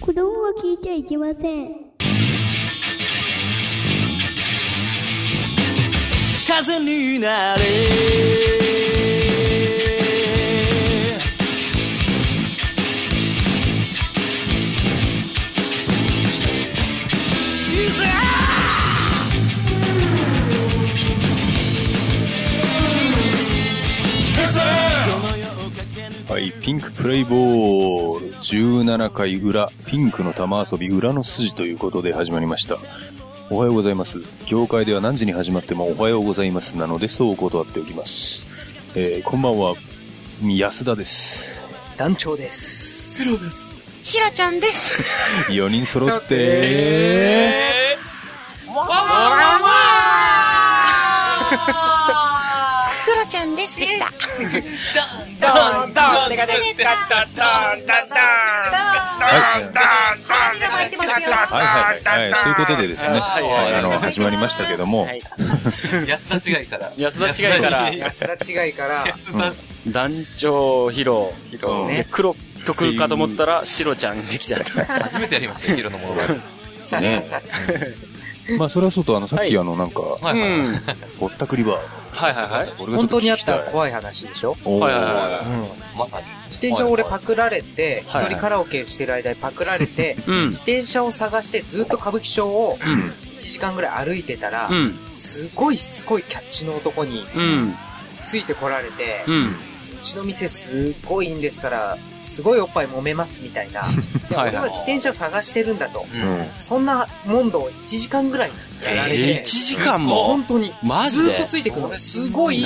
子供は聞いちゃいけません。風になれピンクプレイボール17回裏、ピンクの玉遊び裏の筋ということで始まりました。おはようございます。業界では何時に始まってもおはようございますなのでそう断っておきます。えー、こんばんは、安田です。団長です。黒ですシロちゃんです。4人揃って、クロ ちゃんです。できた。ドンドンデカデカダダンダンダンはい、入ってますよ。はいはいはい、はい、そういうことでですね、はいあの、始まりましたけども、はい安田違いから。安田違いから安田違いから、団長ヒロ。黒と来るかと思ったら、白ちゃんできちゃった。初めてやりましたよ、ヒロのものまね。ね。まあ、それはそうと、あの、さっきあの、なんか、はいはい。うん。ぼったくりバー。はいはいはい。本当にあった怖い話でしょ？はいはいはまさに。自転車を俺パクられて、一はいはい人カラオケしてる間にパクられて、うん自転車を探してずっと歌舞伎町をうん。1時間ぐらい歩いてたらう、ん。すごいしつこいキャッチの男にうん。ついてこられて、う。うんちの店すっごいいいんですから、すごいおっぱい揉めますみたいな。で、俺は自転車を探してるんだと。うん。そんな問答を1時間ぐらいやられて、えー、1時間も？本当に、マジで？ずっとついてくるの。すごい、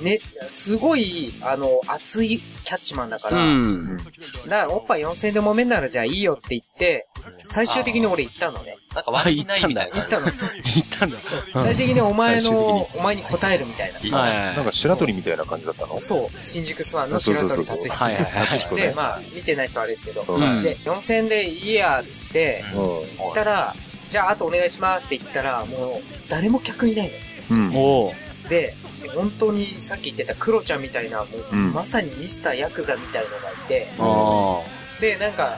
ね、すごい、あの、熱いキャッチマンだかーら、うん。だからおっぱい4000円で揉めんならじゃあいいよって言って、最終的に俺行ったのね。なんか悪気ないみたいな。行ったの。行ったんだ。最終的にお前の、お前に答えるみたいな。いいはいね。なんか白鳥みたいな感じだったの？そう、新宿スワンの白鳥達彦。はいはいはい。で。まあ、見てない人はあれですけど、うんで、4000円でいいや、つって、う行ったら、じゃああとお願いしますって言ったら、もう、誰も客いないの。ん。うん。で、本当にさっき言ってたクロちゃんみたいな、もう、うんまさにミスターヤクザみたいのがいて、あで、なんか、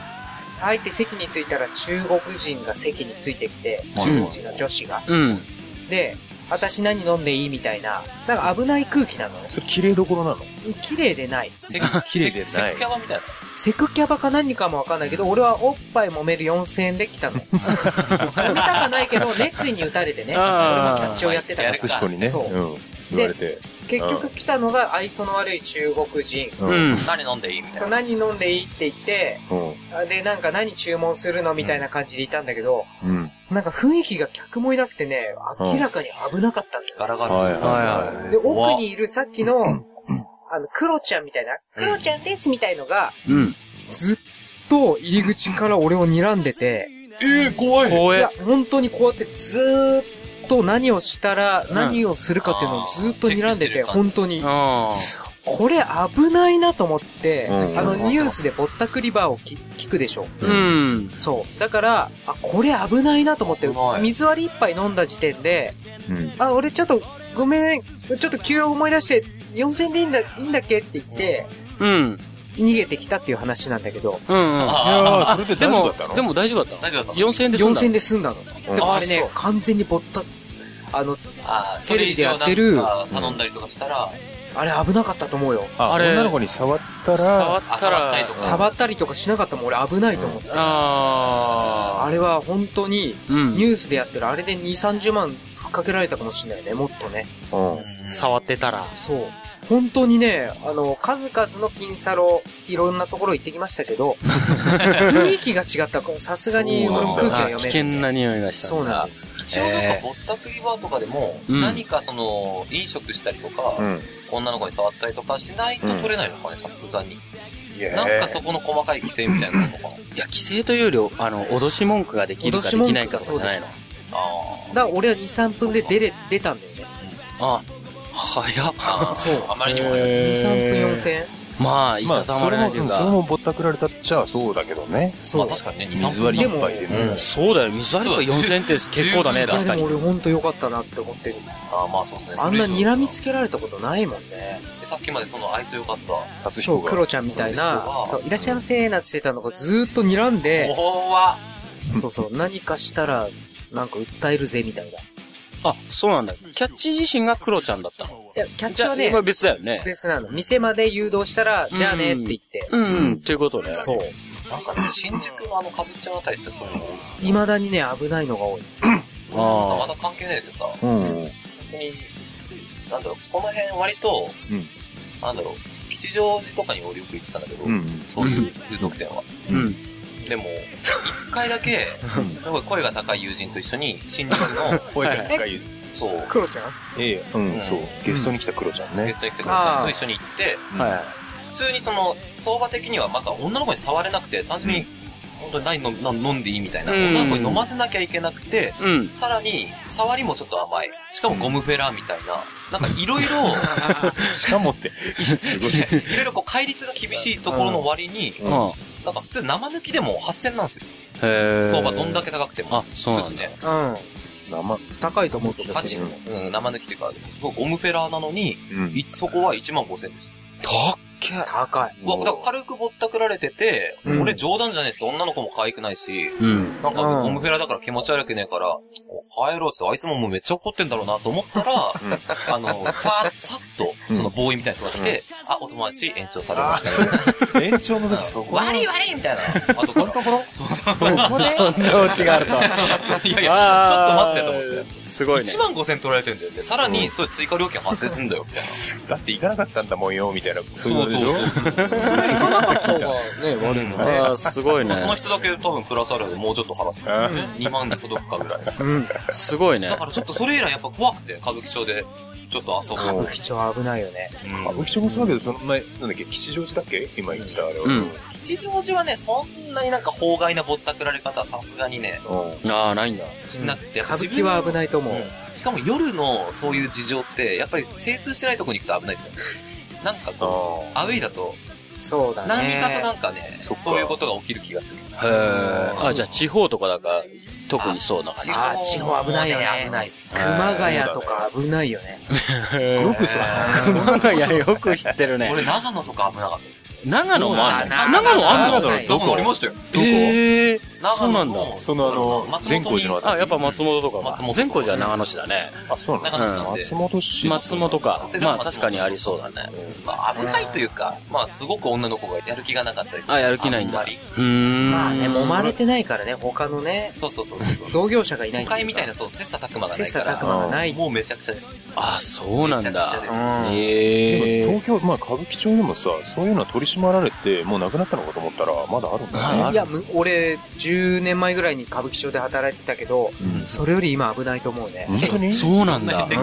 入って席に着いたら中国人が席についてきて、中国人の女子が。ー。うん。で、私何飲んでいいみたいな、なんか危ない空気なのね。それ綺麗どころなの？綺麗でない。セ綺麗でないセッキャバみたいな。セクキャバか何かもわかんないけど、俺はおっぱい揉める4000円で来たの。揉めたかないけど、熱意に打たれてね。俺もキャッチをやってたから。敦彦にね、そううん。言われて。結局来たのが愛想の悪い中国人。う。うんん。何飲んでいいみたいそう、な。何飲んでいいって言って、うん。で、なんか何注文するのみたいな感じでいたんだけど、うん。なんか雰囲気が客もいなくてね、明らかに危なかったんだよ。ガラガラ。はいはいはで、奥にいるさっきの、あの、クロちゃんみたいな、クロちゃんですみたいのが、うん。ずっと入り口から俺を睨んでて、えー、怖い。怖えいや。、本当にこうやってずーっと何をしたら、ん何をするかっていうのをずーっと睨んでて、本当に。あこれ危ないなと思って、うんあのニュースでぼったくりバーをき聞くでしょ。ー。うん。そう。だから、あ、これ危ないなと思って水割り一杯飲んだ時点で、い。うん。あ、俺ちょっと、ごめん、ちょっと急思い出して、4000でいいんだ、いいんだっけって言って、うん。逃げてきたっていう話なんだけど、うん。うん。いやあー、それで大丈夫だったの、でも大丈夫だった大丈夫だった4000円で済んだ。4000で済んだの。でもあれねあそう、完全にぼった、あの、あー、そテレビでやってるか頼んだりとかしたら、あれ危なかったと思うよ。あ、あれ女の子に触ったら、触ったあ触らったりとか触ったりとかしなかったもん俺危ないと思って。ああれは本当に、ー。うんニ。ュースでやってるあれで2、30万ふっかけられたかもしれないね、もっとね。うん。触ってたら。そう。本当にね、あの、数々のピンサロ、いろんなところ行ってきましたけど、雰囲気が違った。さすがに俺も空気があ読める。危険な匂いがした。そうなんです。一応なんかぼったくりバーとかでも、うん何かその、飲食したりとか、うん。女の子に触ったりとかしないと取れないのかね、さすがに。いやなんかそこの細かい規制みたいなのとか。いや、規制というより、あの、脅し文句ができるかできないかとかじゃないの。あだから俺は2、3分で出れ、出たんだよね。あ、早っ。あ。そうあまりにも。2、3分4000円まあ、いまあ、たたまれないというそれも、それか。もぼったくられたっちゃそうだけどね。まあ確かにね、2、3水割り分でも。一杯でね。そうだよ、水割りが4000って結構だね、確かにでも。俺ほんと良かったなって思ってる。ああ、まあそうですね。あんな睨みつけけられたことないもんね。さっきまでその愛想良かった。そう、初彦が。クロちゃんみたいなそう、そう、いらっしゃいませーなんてしてたのがずーっと睨んで、おわそうそう、何かしたら、なんか訴えるぜみたいな。いあ、そうなんだ。キャッチ自身がクロちゃんだったの。や、キャッチはねじゃ別だよね。別なの。店まで誘導したら、じゃあねって言って。うん、うん、ということね。そう。なんかね、新宿のあの歌舞伎町あたりってそういうの多い未だにね、危ないのが多い。あまだ関係ないけどさ、うん。本当に、なんだろう、この辺割と、うんなんだろう、吉祥寺とかに俺よく行ってたんだけど、うん。そういう風俗店は。あ。うん。でも、一回だけ、すごい声が高い友人と一緒に、新宿の、声が高いです。そう、クロちゃん？ええ、うん、うんそう。ゲストに来たクロちゃんねゲス。トに来てくれたと一緒に行って、は普通にその、相場的にはまた女の子に触れなくて、単純に、本当に何飲んでいいみたいな、うん女の子に飲ませなきゃいけなくて、い。うん。さらに、触りもちょっと甘い。しかもゴムフェラーみたいな、なんかいろいろ、しかもって、す ごい。いろいろこう戒律が厳しいところの割に、なんか普通生抜きでも8000なんですよ。へえ。相場どんだけ高くても。あ、そうなんだ。ね。うん。生、高いと思うけど。8、うん、生抜きっていうか、ゴムフェラーなのに、うん。いそこは1万5000です。たっけ。高い。うわ、だから軽くぼったくられてて、うん俺冗談じゃないですけど、女の子も可愛くないし、うん。なんかうんゴムフェラーだから気持ち悪くねえから、お帰ろうってあいつももうめっちゃ怒ってんだろうなと思ったら、あの、ファーさっと、そのボーイみたいな人が来て、あ、お友達延長されましたね。延長の時そこ？悪い悪いみたいな。あとそのところ？そうそう。そんなオチがあると。いやいや、ちょっと待ってと思って。すごいね。1万5千取られてるんだよね。さらに、それ追加料金発生するんだよ、みたいな。だって行かなかったんだもんよ、みたいな。そうでしょ？行かなかった方がね、悪いもんね。ああ、すごいね。その人だけ多分プラスアルファでもうちょっと払ってある。2万に届くかぐらい。うん。すごいねだ。からちょっとそれ以来やっぱ怖くて、歌舞伎町で、ちょっと遊歌ぼう。舞伎町は危ないよね。うん歌舞伎町もそうだけど、その前、なんだっけ、吉祥寺だっけ？今言ってたあれは。うん。吉祥寺はね、そんなになんか法外なぼったくられ方はさすがにね、うん。ああ、ないんだ。しなくて、歌舞伎は危ないと思う。うんしかも夜のそういう事情って、やっぱり精通してないとこに行くと危ないですよ。なんかこう、アウェイだと、そうだね。何かとなんかね、そっかそういうことが起きる気がする。へえ。あ、じゃあ地方とかだから、特にそうな感じ。あ地方危ないよね危ないっす。熊谷とか危ないよね。よくさ、熊谷よく知ってるね。俺長野とか危なかった。長野もあんの？長野あんの？長野どこありましたよ。どこ？へえ。そうなんだ。そのあの、善光寺のあたり。あ、やっぱ松本とかか。松本善光寺は長野市だね。あ、そうなんので松本市。松本か。まあ確かにありそうだね。まあ危ないというか、まあすごく女の子がやる気がなかったりとか。あ、やる気ないんだ。あんまり。うーん。まあね、揉まれてないからね、他のね、そうそうそうそう。同業者がいない都会みたいな、そう、切磋琢磨がない切磋琢。磨がない。もうめちゃくちゃです。あ、そうなんだめちゃくちゃ。ですうんええ。でも東京、まあ歌舞伎町でもさ、そういうのは取り締まられて、もうなくなったのかと思ったら、まだあるんだね。あいや、む俺、10年前ぐらいに歌舞伎町で働いてたけど、うんそれより今危ないと思うね。本当に？そうなんだ。でへう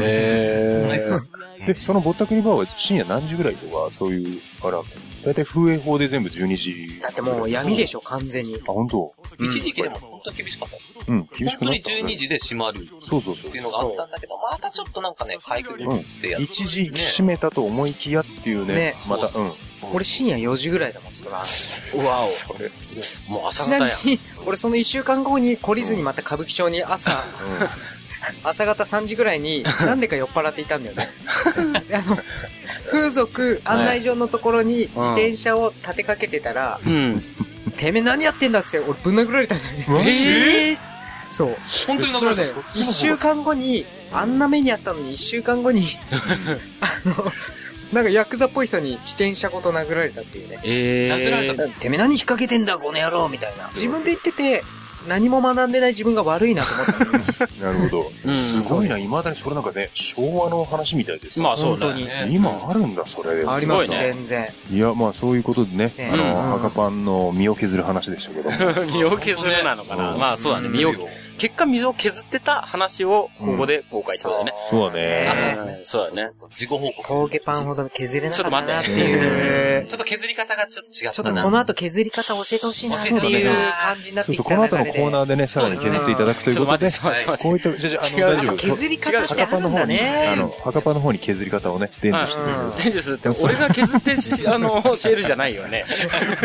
んえ。で、そのぼったくりバーは深夜何時ぐらいとか、そういう、あれなんだだいたい風営法で全部12時。だってもう闇でしょ、完全に。あ、本当？一時期でも本当に厳しかった。うん、厳しく本当になった、12時で閉まるっそうそうそうていうのがあったんだけど、またちょっとなんかね、かいくぐってやっ一時閉めたと思いきやっていうね、ねまた、そううん。俺深夜4時ぐらいだもん、そら。うわそれすお。もう朝ちな。みに、俺その1週間後に懲りずにまた歌舞伎町に朝、朝方3時ぐらいに、なんでか酔っ払っていたんだよね。あの、風俗案内所のところに自転車を立てかけてたら、うん。てめえ何やってんだっつって、俺ぶん殴られたんだよね。ええ。そう。本当に殴られたよ。、一週間後に、あんな目にあったのに一週間後に、あの、なんかヤクザっぽい人に自転車ごと殴られたっていうね。ええ。殴られたてめえ何引っ掛けてんだ、この野郎みたいな。自分で言ってて、何も学んでない自分が悪いなと思った。なるほど。うんすごいな、未だにそれなんかね、昭和の話みたいですまあそうだ本当にね。今あるんだ、それ。ありますすごいね全然。いや、まあそういうことでね、ねあの、うん赤パンの身を削る話でしたけども。身を削るなのかな。まあそうだね。身を、結果身を削ってた話をここで公開ってことだよね。そうだねあ。そうですねうんそうだね。自己報告。峠パンほど削れなかったなってちょっと待っていう。ちょっと削り方がちょっと違ったな。ちょっとこの後削り方教えてほしいなっていいうな感じになってきそうそう、この後のた流コーナーでね、さらに削っていただくということで、こういった、じゃじゃあ、あの、大丈夫。削り方って墓あるんだパの方に、あね。の、墓パの方に削り方をね、伝授して。伝授するって、俺が削ってし、あの、教えるじゃないよね。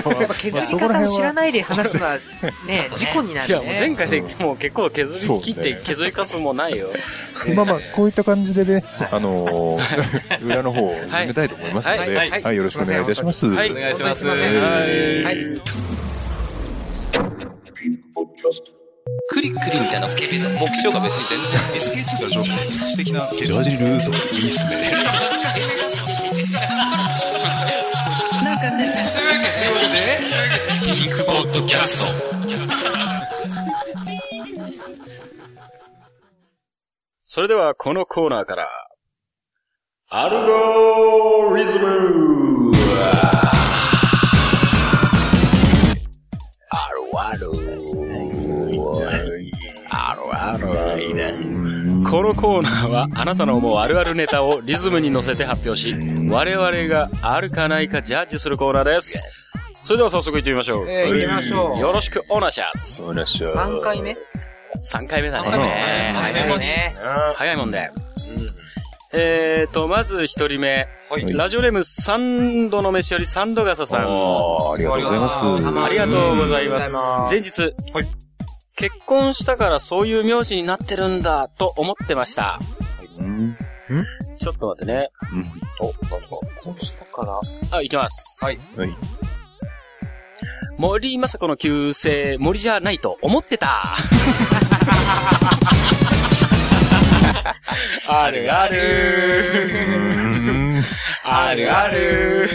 やっぱ削り方を知らないで話すのは、ね、事故にないるや、もうね。前回でもう結構削り切って削りかすもないよ。まあまあ、こういった感じでね、あのー、裏の方を進めたいと思いますので、はいよろしくお願いいたします。はいお願いします。はい。クリックリみたいな目標が別に全然 SK2 からちょっと素敵なジャージルーソスいいっすね。なんかね、ピンクポッドキャスト。それではこのコーナーから、アルゴリズムこのコーナーはあなたの思うあるあるネタをリズムに乗せて発表し、我々があるかないかジャッジするコーナーです。それでは早速行ってみましょう。えー行ってみましょうよろしくお願いします。お願いします。3回目？3回目だね。早いね。早いもんで。えーと、まず一人目。はい。ラジオネーム三度の飯より三度笠さん。あーありがとうございます。ありがとうございますありがとうございま。す前日、はい結婚したからそういう名字になってるんだと思ってました。うんちょっと待ってね。お、なんか。こうしたから。あ、いきます。はい。はい。森まさこの旧姓、森じゃないと思ってた。あるある。あるある。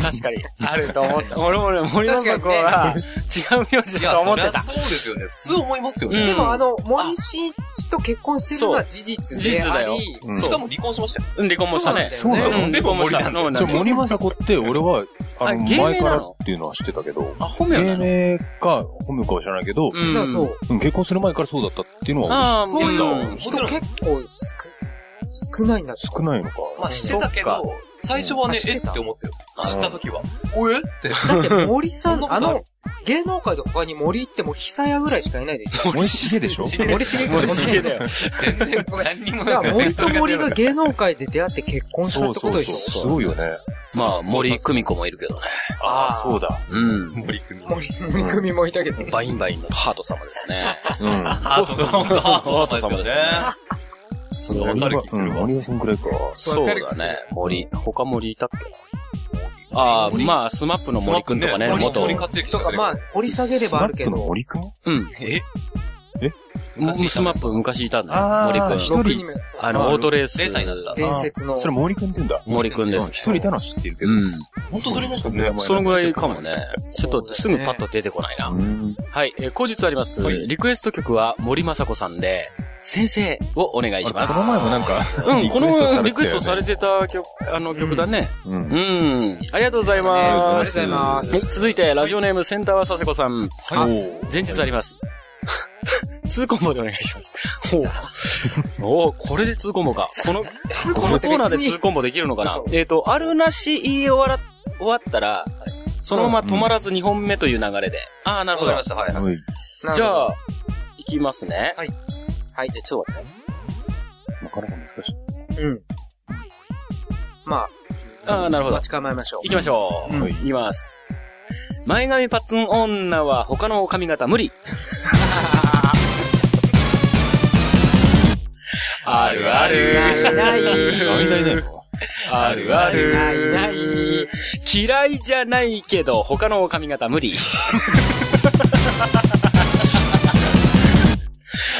確かに、あると思った。俺もね、森まさこは違う名字だと思ってた。そうですよね。普通思いますようんね。でもあの、森進一と結婚してるのは事実で事実だよしかも離婚しましたよ。うん、離婚もしたね。そうなのうん、離婚もした。でも森じゃあ、森まさこって、俺は、あの、前からっていうのは知ってたけど、あ、本名な芸の名か、本名かは知らないけど、うん。だからそう。うん結婚する前からそうだったっていうのは知っそういううん人結構少少ないんだって少ないのか。まあ知ってたけそっど、最初はねえ？って思ったよ。知った時は。おえ？って。だって森さん、あの、芸能界と他に森ってもう久屋ぐらいしかいないでしょ？森重でしょ？森重君森重だよ。全然何にもだから森と森が芸能界で出会って結婚したってことでしょ？すごいよね。まあ、森久美子もいるけどね。ああ、そうだ。うん。森君。森、森組もいたけど。バインバインのハート様ですね。うん。ハート、ハート様ですよね。すごい。わかる気するわ森尾さんくらいか。そうだね。森。他森いたっけ？ああ、まあ、スマップの森くんとかね、森元。森克之とか、まあ、掘り下げればあるけスナップのど。森くん？うん。え？もスマップ昔いたんだよ。森くん。一人あの、オートレース。零歳になった。伝説の。それ森くんって言うんだ。森くんですう一人いたのは知ってるけど。うん。本当それの人ね。そのぐらいかもね。ちょっとすぐパッと出てこないな。うん。はい、えー後日あります。リクエスト曲は森雅子さんで、先生をお願いします。この前もなんか、うん、このリクエストされてた曲、あの曲だね。うん。ありがとうございあります。がとうございます。はい、続いて、ラジオネームセンターは佐世子さん。うん。あおー前日あります。2コンボでお願いします。おうおうこれで2コンボか。この、このコーナーで2コンボできるのかなえっと、あるなし言い終わら、終わったら、そのまま止まらず2本目という流れで。ああ、なるほどわかりま。した、はい。はい。じゃあ、いきますね。はい。はい。で、ちょっと待ってね。なかなか難しい。うん。まああ、なるあ、ほど待。ち構えましょう。行きましょう。はい行きます。前髪パッツン女は他の髪型無理。あるある。ないないないあるある。ないない嫌いじゃないけど他の髪型無理。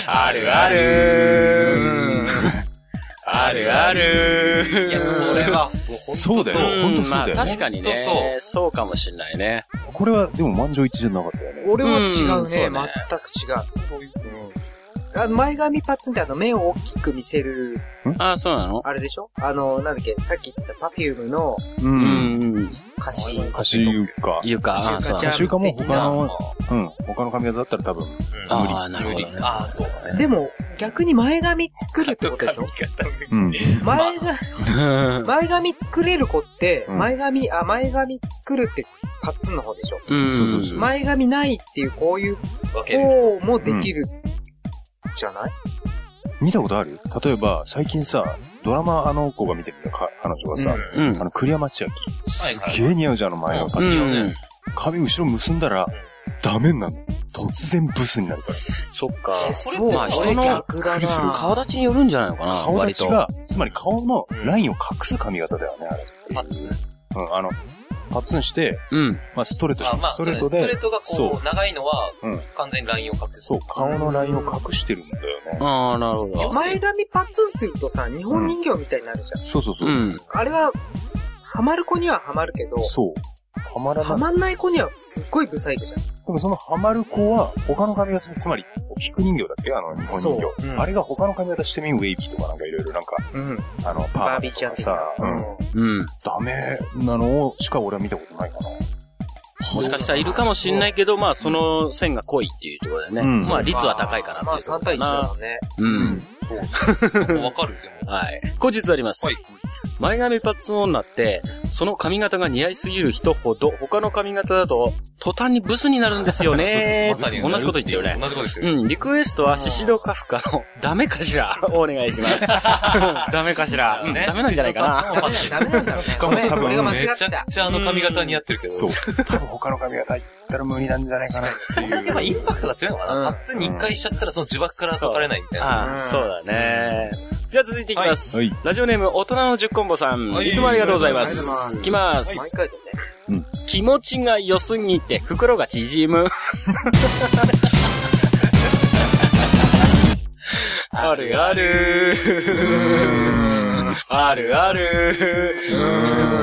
あるある。あるある。いや、これは、そうだよ。本当そうまあだよ。確かにねそう。そうかもしんないね。これは、でも満場一致じゃなかったよね。俺は違ううんそうね。ね全く違う。あの前髪パッツンってあの目を大きく見せる、ああ、そうなの？あれでしょ？あの、なんだっけ、さっき言ったパフュームの、う。うんん。うん。歌詞。歌詞床。床、ああ、そうだ歌詞歌詞床も他まあの、うん、他の髪型だったら多分、ああ、なるほどね。ああ、そうだね。でも、逆に前髪作るってことでしょ？うん。前が、前髪作れる子って、うん前髪、あ、前髪作るって、カッツンの方でしょ？うん。そう前髪ないっていう、こういう分ける。方もできる、じゃない？見たことある？例えば、最近さ、ドラマあの子が見てる彼女がさ、うんあ。の、栗山千明。すげえ似合うじゃん、あの前のパッチが。うん。髪後ろ結んだら、ダメになるの。突然ブスになるから。そっか。それまあ人の逆だな顔立ちによるんじゃないのかな、顔。立ちが、つまり顔のラインを隠す髪型だよね、あれ。パッツン。うん、あの、パッツンして、うん。まあ、ストレートしあ、まあ、ストレートでそうねストレー、トがそこう、長いのはうん、完全にラインを隠す。そう、顔のラインを隠してるんだよね。ああ、なるほど。前髪パッツンするとさ、日本人形みたいになるじゃん。そうそうそう。うん。あれは、ハマる子にはハマるけど、そう。はまらない。ハマんない子にはすっごいブサイクじゃん。でもそのハマる子は、他の髪型、つまり、菊人形だっけ？あの、日本人形。うんあれが他の髪型してみん、ウェイビーとかなんかいろいろなんか、うん。あの、パーバービーちゃん的なさ、うん。うん。ダメなのをしか俺は見たことないかな。もしかしたらいるかもしんないけど、まあ、その線が濃いっていうところでね。うんまあ、率は高いからまあっていうとこ3対1だなもんね。うん。わかるでも。はい。後日あります。はい前髪パッツン女って、その髪型が似合いすぎる人ほど、他の髪型だと、途端にブスになるんですよね。まさに同じこと言ってるね。同じこと言ってる。うん、リクエストはシシドカフカのダメかしら お願いします。ダメかしら、うんダメなんじゃないかな。ダメなんだろうね。ごめん、俺が間違ってためちゃく。ちゃあの髪型似合ってるけど。そう。多分他の髪型言ったら無理なんじゃないかなっていう。やっぱインパクトが強いのかな、うんパッツンに一回しちゃったらその呪縛から解かれないみたいな。そうだね。じゃあ続いていきます。はい。ラジオネーム、大人の10コンボさん。はいいつもありがとうございますす。いきます。毎回だね。気持ちが良すぎて袋が縮む。あるあるあるある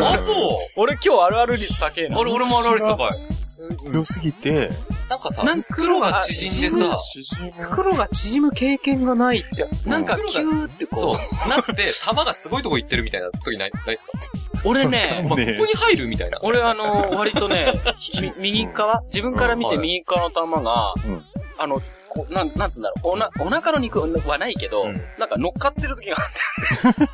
あ、そう俺今日あるある率高えな。俺、俺もあるある高い。良すぎて、なんかさ、なん袋が縮んでさ、袋が縮む。経験がない。って。なんかキューってそう。こう。、なって、玉がすごいとこ行ってるみたいな時ない、ないですか？俺ね、まあ、ここに入るみたいな。俺あの、割とね、み右側？自分から見て右側の玉が、うん。あの、こうなん、なんつうんだろう、おな、お腹の肉はないけど、うんなんか乗っかってる時があって。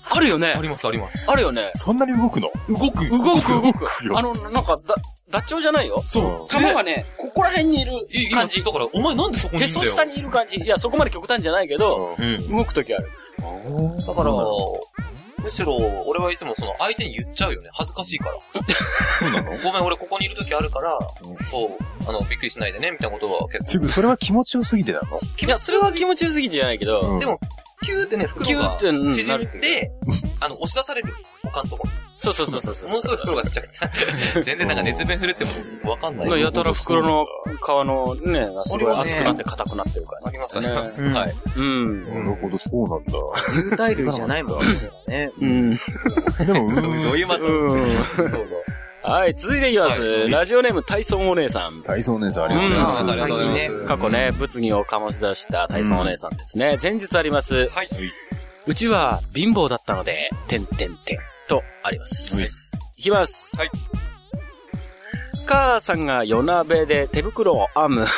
あるよねあります、あります。あるよねそんなに動くの？動く動く動くあの、なんか、だ、ダッチョウじゃないよ。そう玉がね、ここら辺にいる感じ。だから、お前なんでそこにいへるんだよ。そ下にいる感じ。いや、そこまで極端じゃないけど、うん。動く時ある。だから、むしろ、俺はいつもその相手に言っちゃうよね。恥ずかしいから。そうなの？ごめん、俺ここにいる時あるから、そう、あの、びっくりしないでね、みたいなことは結すぐ、それは気持ちよすぎてなの？構。いや、それは気持ちよすぎてじゃないけど、うんでも、キューってね、袋が縮んで、あの、押し出されるんですよ。他のところ。そうそうそうそうそう。ものすごい袋がちっちゃくて、全然なんか熱弁振るってもわかんない。やたら袋の皮のね、すごい熱くなって硬くなってるからあります、あります。ねはい。うん。なるほど、そうなんだ。有袋類じゃないもんね。うん。でも、うどういうまた、うん。そうそう。はい、続いていきます。はいラジオネーム、体操お姉さん。体操お姉さんありがとうございます。うんありがとうございます。最近過去ね、物議を醸し出した体操お姉さんですね。前日あります。はい。うちは貧乏だったので、てんてんてんとあります。いきます。はい。母さんが夜鍋で手袋を編む。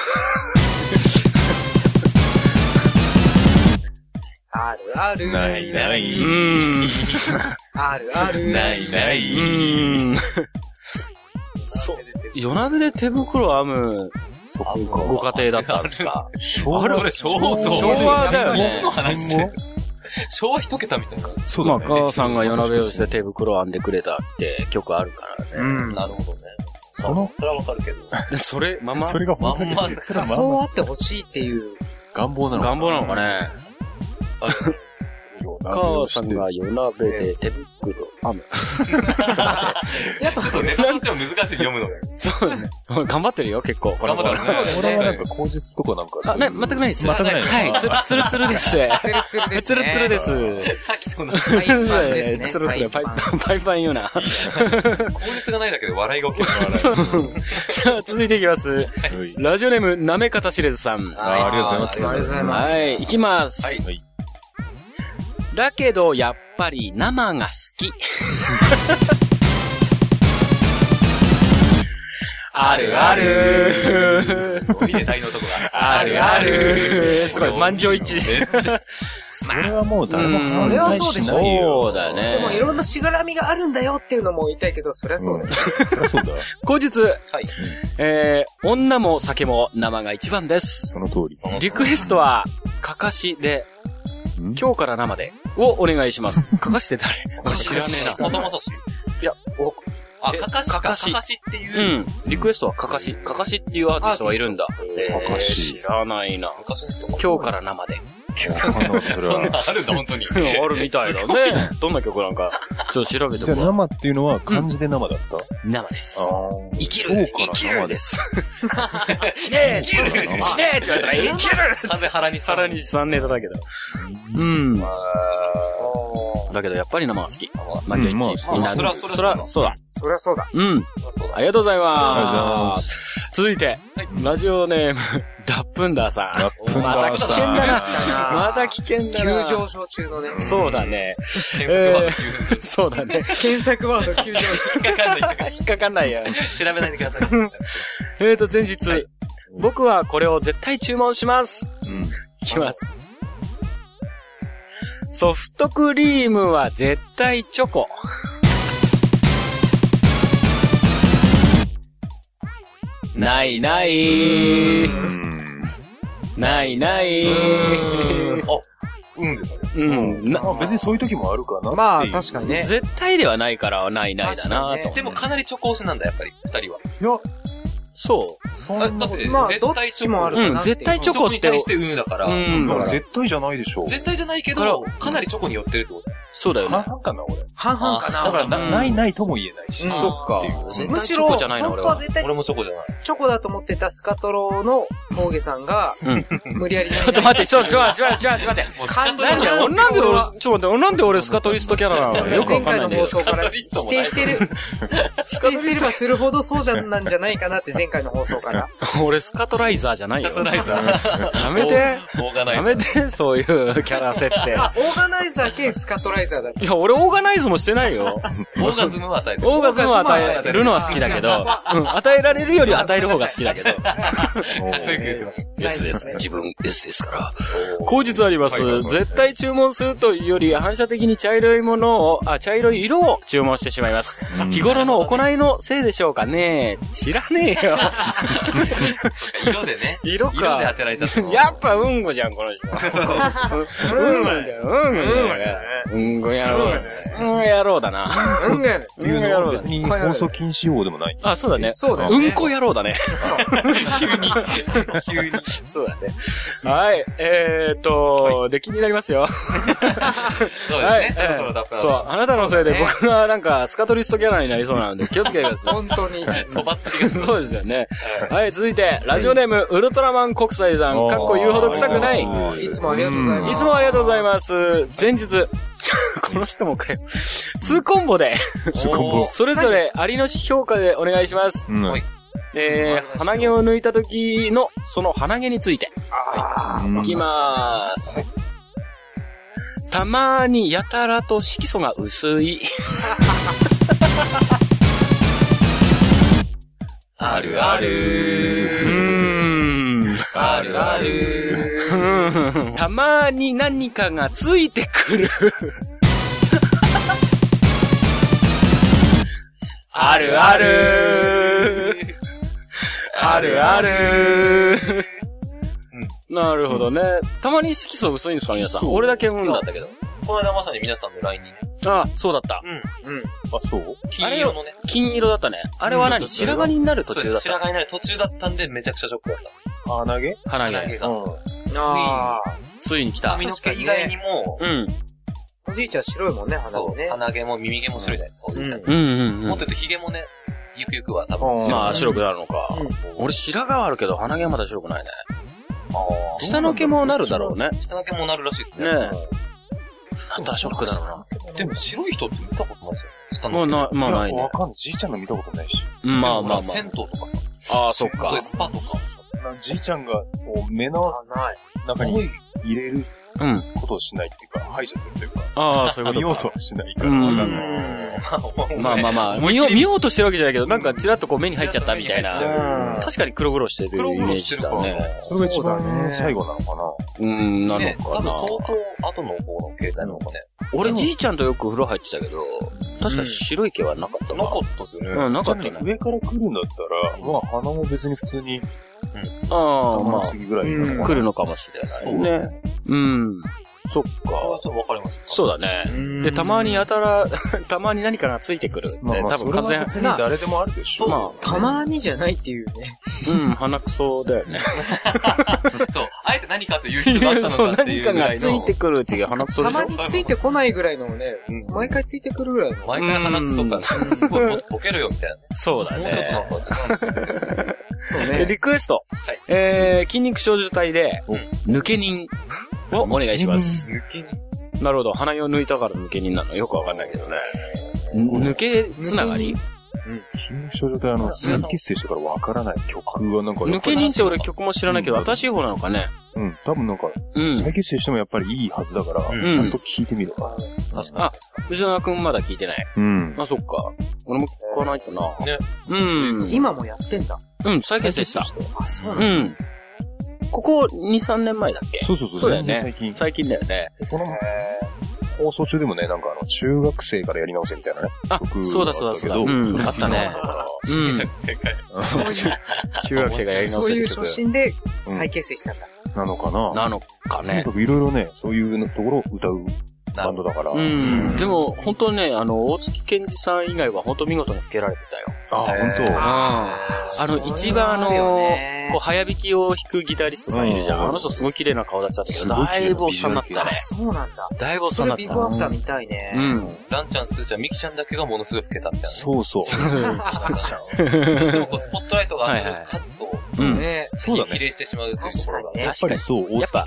あるある。ないなうい。ーん。あるある。ないなうい。ーん。そう。夜鍋で手袋を編むご家庭だったんですか？昭あれ、それ昭和、昭和だよね昭和一桁みたいな。そうだね。まあ母さんが夜鍋をして手袋を編んでくれたって曲あるからね。うん。なるほどね。その、それはわかるけど。でそれ、ままそれが本当に、まんまそうあってほしいっていう。願望なの願望なのかね。母さんが。が夜鍋で手袋を編む。やっぱちょっとネタとしては難しい読むのが。そうね。頑張ってるよ、結構。頑張ってるねこれはなんか口述とかなんか。あ、ね、全くないです。全くないはい、つるつるつるです。ツルツルです、つね。るつるです。さっきと同パイパンですね。つるつる、パイパンパイパン言うな。じ。効率がないだけで笑いが起きる。さあ、続いていきます。はいラジオネーム、なめかたしれずさん。あありがとうございますありがとうございます。はい、いきます。はい。だけど、やっぱり生が好き。あるある。見て大の男が。あるある。すごい、満場一致。めっちゃ、それはもう誰もうん反対しないよ。そうだねでもいろんなしがらみがあるんだよっていうのも言いたいけど、そりゃそうだよ。そりゃそうだ。後日、はい。えー、女も酒も生が一番です。その通り。リクエストは、かかしで、ん？今日から生で、をお願いします。かかしって誰？知らねえな。し。いや、お、あ、えかかしか。かかかかししっていうう。ん。リクエストはかかし。かかしっていうアーティストがいるんだ。えーかかし知らないな。今日から生で。わかんなかそれはそんな。あるんだ、本当に。あるみたいだね。どんな曲なんか、ちょっと調べてじゃあ。生っていうのは漢字で生だった？生です。あ生きる生きる生です。死ねえ死ねえって言われたら生きる完全腹にさらに3ネタだけど。うん。だけどやっぱり生が好き。まあ、じゃあうんまあ一みんな、そらそらそうだ。そりゃそうだ。うん。そうだありがとうございありがとうございま。ます続いて、ラジオネーム、ダップンダーさん。ダップンダーさんまた危険だな。また危険だ急な。上昇中のね。そうだね。検索ワード急にそうだね。検索ワード急上昇。引っかかんない、引っかかんない。引っかかんないよ。調べないでください。えーと、前日、僕はこれを絶対注文します。うん。いきます。ソフトクリームは絶対チョコ。ないない。うん。ないない。あ、うんですよね。うん。なまあ別にそういう時もあるかなまあ確かにね。絶対ではないからないないだな確かにねと。でもかなりチョコ推しなんだ、やっぱり、二人は。いや、そあそんなことだって、まあ絶対チョコ。どっちもあるかなうん絶対チョコってチョコに対してうんだから、うんだから絶対じゃないでしょう。絶対じゃないけだからど、かなりチョコに寄ってるってことう。そうだよ半ね。々かな、俺。半々かな。だからな、うんないないとも言えないし。うんそっかっていう。絶対チョむしろ、コじゃないな、俺は。本当は絶対俺もチョコじゃない。チョコだと思ってたスカトロの峠さんが、無理やりちょっと待って、ちょ、ちょ、ちょ、ちょ、ちょ、待って。もう感じなんで、俺なんで俺、ちょっと待って、俺なんで俺スカトリストキャラなのよくわ前回のかんないんだ。放送から否定してる。否定すればするほどそうじゃなんじゃないかなって前回の放送から。俺スカトライザーじゃないよ。スカトライザーやめて。オーガナイザーやめて、そういうキャラ設定。あ、オーガナイザー兼スカトライザーだ。いや、俺オーガナイズもしてないよ。オーガズムは与えてる。オーガズムを与えるのは好きだけど、うん、与えられるより与える方が好きだけど。S です。自分 S ですから。口実あります。絶対注文するというより反射的に茶色いものを、あ、茶色い色を注文してしまいます。日頃の行いのせいでしょうかね知らねえよ。色でね。色か。色で当てられちゃったの。やっぱうんこじゃん、この人。うんこじゃん、うんこじゃん。うんこ野郎。うんこ野郎だな。うんがうんこ野郎だ別。に放送禁止用でもない。あ、そうだね。そうだよねうんこ野郎だね。急に。そうだね。はい。えーっと、で気になりますよ。そうはい。ですね。そろそろダップラそう、あなたのせいで僕がなんかスカトリストキャラになりそうなので気をつけてください。本当に。とばっちりがそうですよね。はい、続いて、ラジオネーム、ウルトラマン国際さん、かっこ言うほど臭くない。いつもありがとうございます。いつもありがとうございます。前日、この人もかよ。2コンボで。それぞれありの評価でお願いします。うん。はいえー、鼻毛を抜いた時の、その鼻毛について。うんいきまーす。たまーにやたらと色素が薄い。あるあうる。ーん。あるある。たまーに何かがついてくる。あるある。あるある。なるほどね。たまに色素薄いんですか皆さん？俺だけうんだったけど。この間まさに皆さんの LINE にね。あ、そうだった。うん。あ、そう？金色のね。金色だったね。あれは何？うん白髪になる途そうです。中だった。白髪になる途中だったんでめちゃくちゃショックだったんですよ。鼻毛？鼻毛。鼻毛が。ついあについに来た。髪の毛以外にも、うん。ーおじいちゃん白いもんね、鼻そう、がね。鼻毛も耳毛も白いじゃないですか、おじいちゃん。うんうんうんもっと。言うと髭もね、ゆくゆくは多うん分まあ、白くなるのか。うん俺白髪はあるけど、鼻毛はまだ白くないね。あー下の毛もなるだろうね。下の毛もなるらしいですね。ねえ。なんだショックだろうな。でも白い人って見たことないですよ。下まあ、のな、まあないねわ。かんない。じいちゃんの見たことないし。うんまあまあま銭湯とかさ、あ。ああ、そっかそういう。スパとか、なじいちゃんがこう目のあ、ない。中に入れるうん。ことをしないっていうか、排除するというか、ああ、そういうことか。見ようとはしないから。うんまあまあまあ、見よう、見ようとしてるわけじゃないけど、なんかちらっとこう目に入っちゃったみたいな。うん確かに黒々してるイメージだね。それが一番そうだね最後なのかうん、なのね、多かな。分相当後の方の携帯なのかね。俺じいちゃんとよく風呂入ってたけど、確かに白い毛はなかったな。なかったですよね。うん、なな。かったね。上から来るんだったら、まあ鼻も別に普通にああ、ま玉すぎぐらいなのあ、かな来るのかもしれないね。うん。そっあか。そう、わかります。そうだね。で、たまにやたら、たまに何かがついてくる。まあまあ、多分完全それは別に誰でもあるでしょ。またまにじゃないっていうね。あ、うん、鼻くそだよね。そう。あえて何かという人があったそう、のかってい何かがうぐらいの。ついてくるっていう鼻くそでしょたまについてこないぐらいのね、毎回ついてくるぐらいの。毎回鼻くそか。そう、ボケるよみたいな。そうだもうちょっとなんね。か違うんですよね。そうでリクエスト。はいえー、筋肉少女隊で、抜け人をお願いします。抜きなるほど。鼻を抜いたから抜け人なのよくわかんないけどね。抜けつながり金少女隊あの、再結成してからわからない曲はなんか、抜け人って俺曲も知らないけど、新しい方なのかね。うん、多分なんか、うん。再結成してもやっぱりいいはずだから、うんちゃんと聞いてみろ。確か藤原くんまだ聞いてない。うん。あ、そっか。俺も聞かないとな。ねうん。今もやってんだ。うん、再結成した。あ、そうなんだ。うん。ここ2、3年前だっけ？そうそうそう。そうだよね最近。最近だよね。この、放送中でもね、なんかあの、中学生からやり直せみたいなね。あ、そうだそうだそうだ。うん、あったね。中中学生がやり直そういう初心で再結成したんだ。なのかな。なのかねとにか。くいろいろね、そういうところを歌うバンドだから。うん。でも、本当ね、あの、大月健二さん以外は本当見事に吹けられてたよ。あ、本あの、一番あのこう、早弾きを弾くギタリストさんいるじゃん。うんあの人すごい綺麗な顔立ちだったけど、だいぶおっさんになってたねあ、。そうなんだ。だいぶおっさそんになった。れビフォーアフター見たいね。うん。ランちゃん、スーちゃん、ミキちゃんだけがものすごい老けたみたいなね。そうそう。しかもこう、スポットライトが当たる数と、うん。ねそうだね比例してしまうっていうところが。確かにね。やっぱりそう、大やっぱ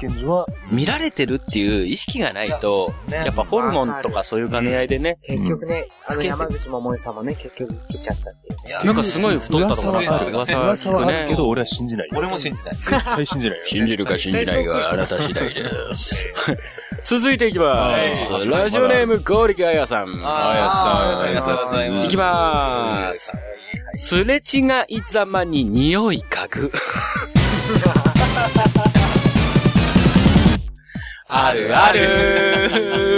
見られてるっていう意識がないと、ねやっぱホルモンとかそういう兼ね合いでね、結局ね、あのうん山口百恵さんもね、結局受けちゃったっていうね。いやなんかすごい太ったとか、噂はある噂は噂はある。けど、俺は信じないよ。俺も信じない。絶対信じないよ。信じるか信じないか、あなた次第です。続いていきます。はいラジオネーム、ゴーリキあやさん。あーありがとうございます。いきまーす。すれ違いざまに匂い嗅ぐ。あるある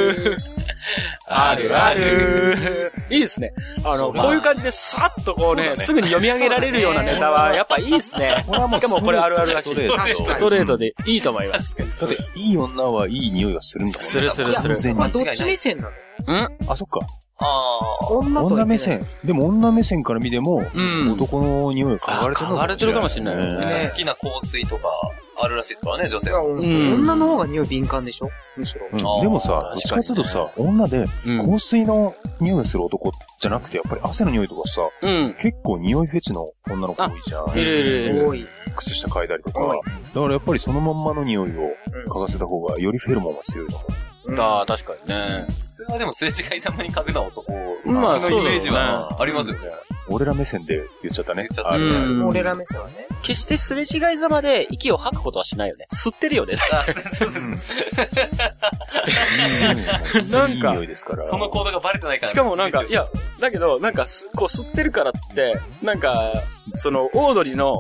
あるあるいいですね。あの、こういう感じでさっとこうね、すぐに読み上げられるようなネタは、やっぱいいですね。しかもこれあるあるらしい。ストレート確かにストレートでいいと思います。だって、いい女はいい匂いがするんだもんね。するするするどっち目線なの？あ、そっか。ああ。女と女目線。でも女目線から見ても、うん男の匂いが嗅がれてるのあ嗅がれてるかもしれないよねなんか好きな香水とかあるらしいですからね、女性は。うんん女の方が匂い敏感でしょ？むしろ。うんあーでもさ、どっちかっていうとさ、女でうん。香水の匂いがする男じゃなくて、やっぱり汗の匂いとかさ、うん。結構匂いフェチの女の子多いじゃん。いるいるいる。多い。靴下嗅いだりとか。だからやっぱりそのまんまの匂いを嗅がせた方が、よりフェロモンが強いと思う。ああ、確かにね。普通はでもすれ違いざまに嗅ぐな男まあのイメージはねありますよね。俺ら目線で言っちゃったね。言っちゃった俺ら目線はね。決してすれ違いざまで息を吐くことはしないよね。吸ってるよね。なんか。その行動がバレてないから。しかもなんか、いや、だけど、なんかす、こう吸ってるからっつって、なんか、その、オードリーの、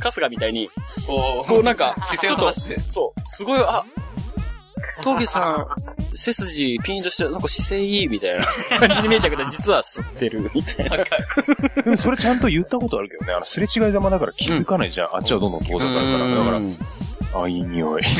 春日みたいに、こう、こうなんか、ちょっと正して。そう、すごい、あ、峠さん、背筋ピンとして、なんか姿勢いいみたいな感じに見えちゃうけど、実は吸ってるみたいな。でもそれちゃんと言ったことあるけどね。あの、すれ違いざまだから気づかないじゃん。あっちはどんどん遠ざかるから。だから、あ、いい匂いって。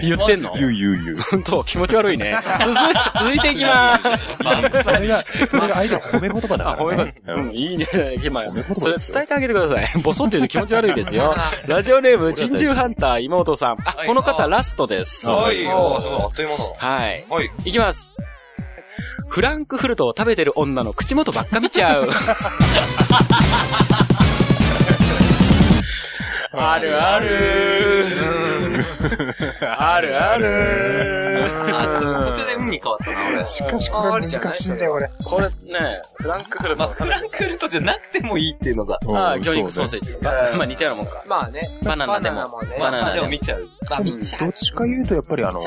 言ってんの？言う言う言う。本当？気持ち悪いね。続い、続いていきまーす。それが、それが相手の褒め言葉だあ、から、褒めね。ば、うん、いいね。今それよ伝えてあげてください。ボソって言うと気持ち悪いですよ。ラジオネーム、珍獣ハンター妹さん。あ、はいこの方ラストです。ははい、おーすごい、あっという間だい。な。はい。いきます。フランクフルトを食べてる女の口元ばっか見ちゃう。あるある。あるある。あ、ちょっと途中でに変わったな、俺。しかしこれ難しいんだよ、俺。これね、フランクフルトまあ、フランクフルトじゃなくてもいいっていうのが。ああ、うん魚肉ソーセージ。まあ似たようなもんか。まあね。バナナでももね。まあ、まあでも見見ちゃう。あ、見ちゃう。どっちか言うとやっぱりあの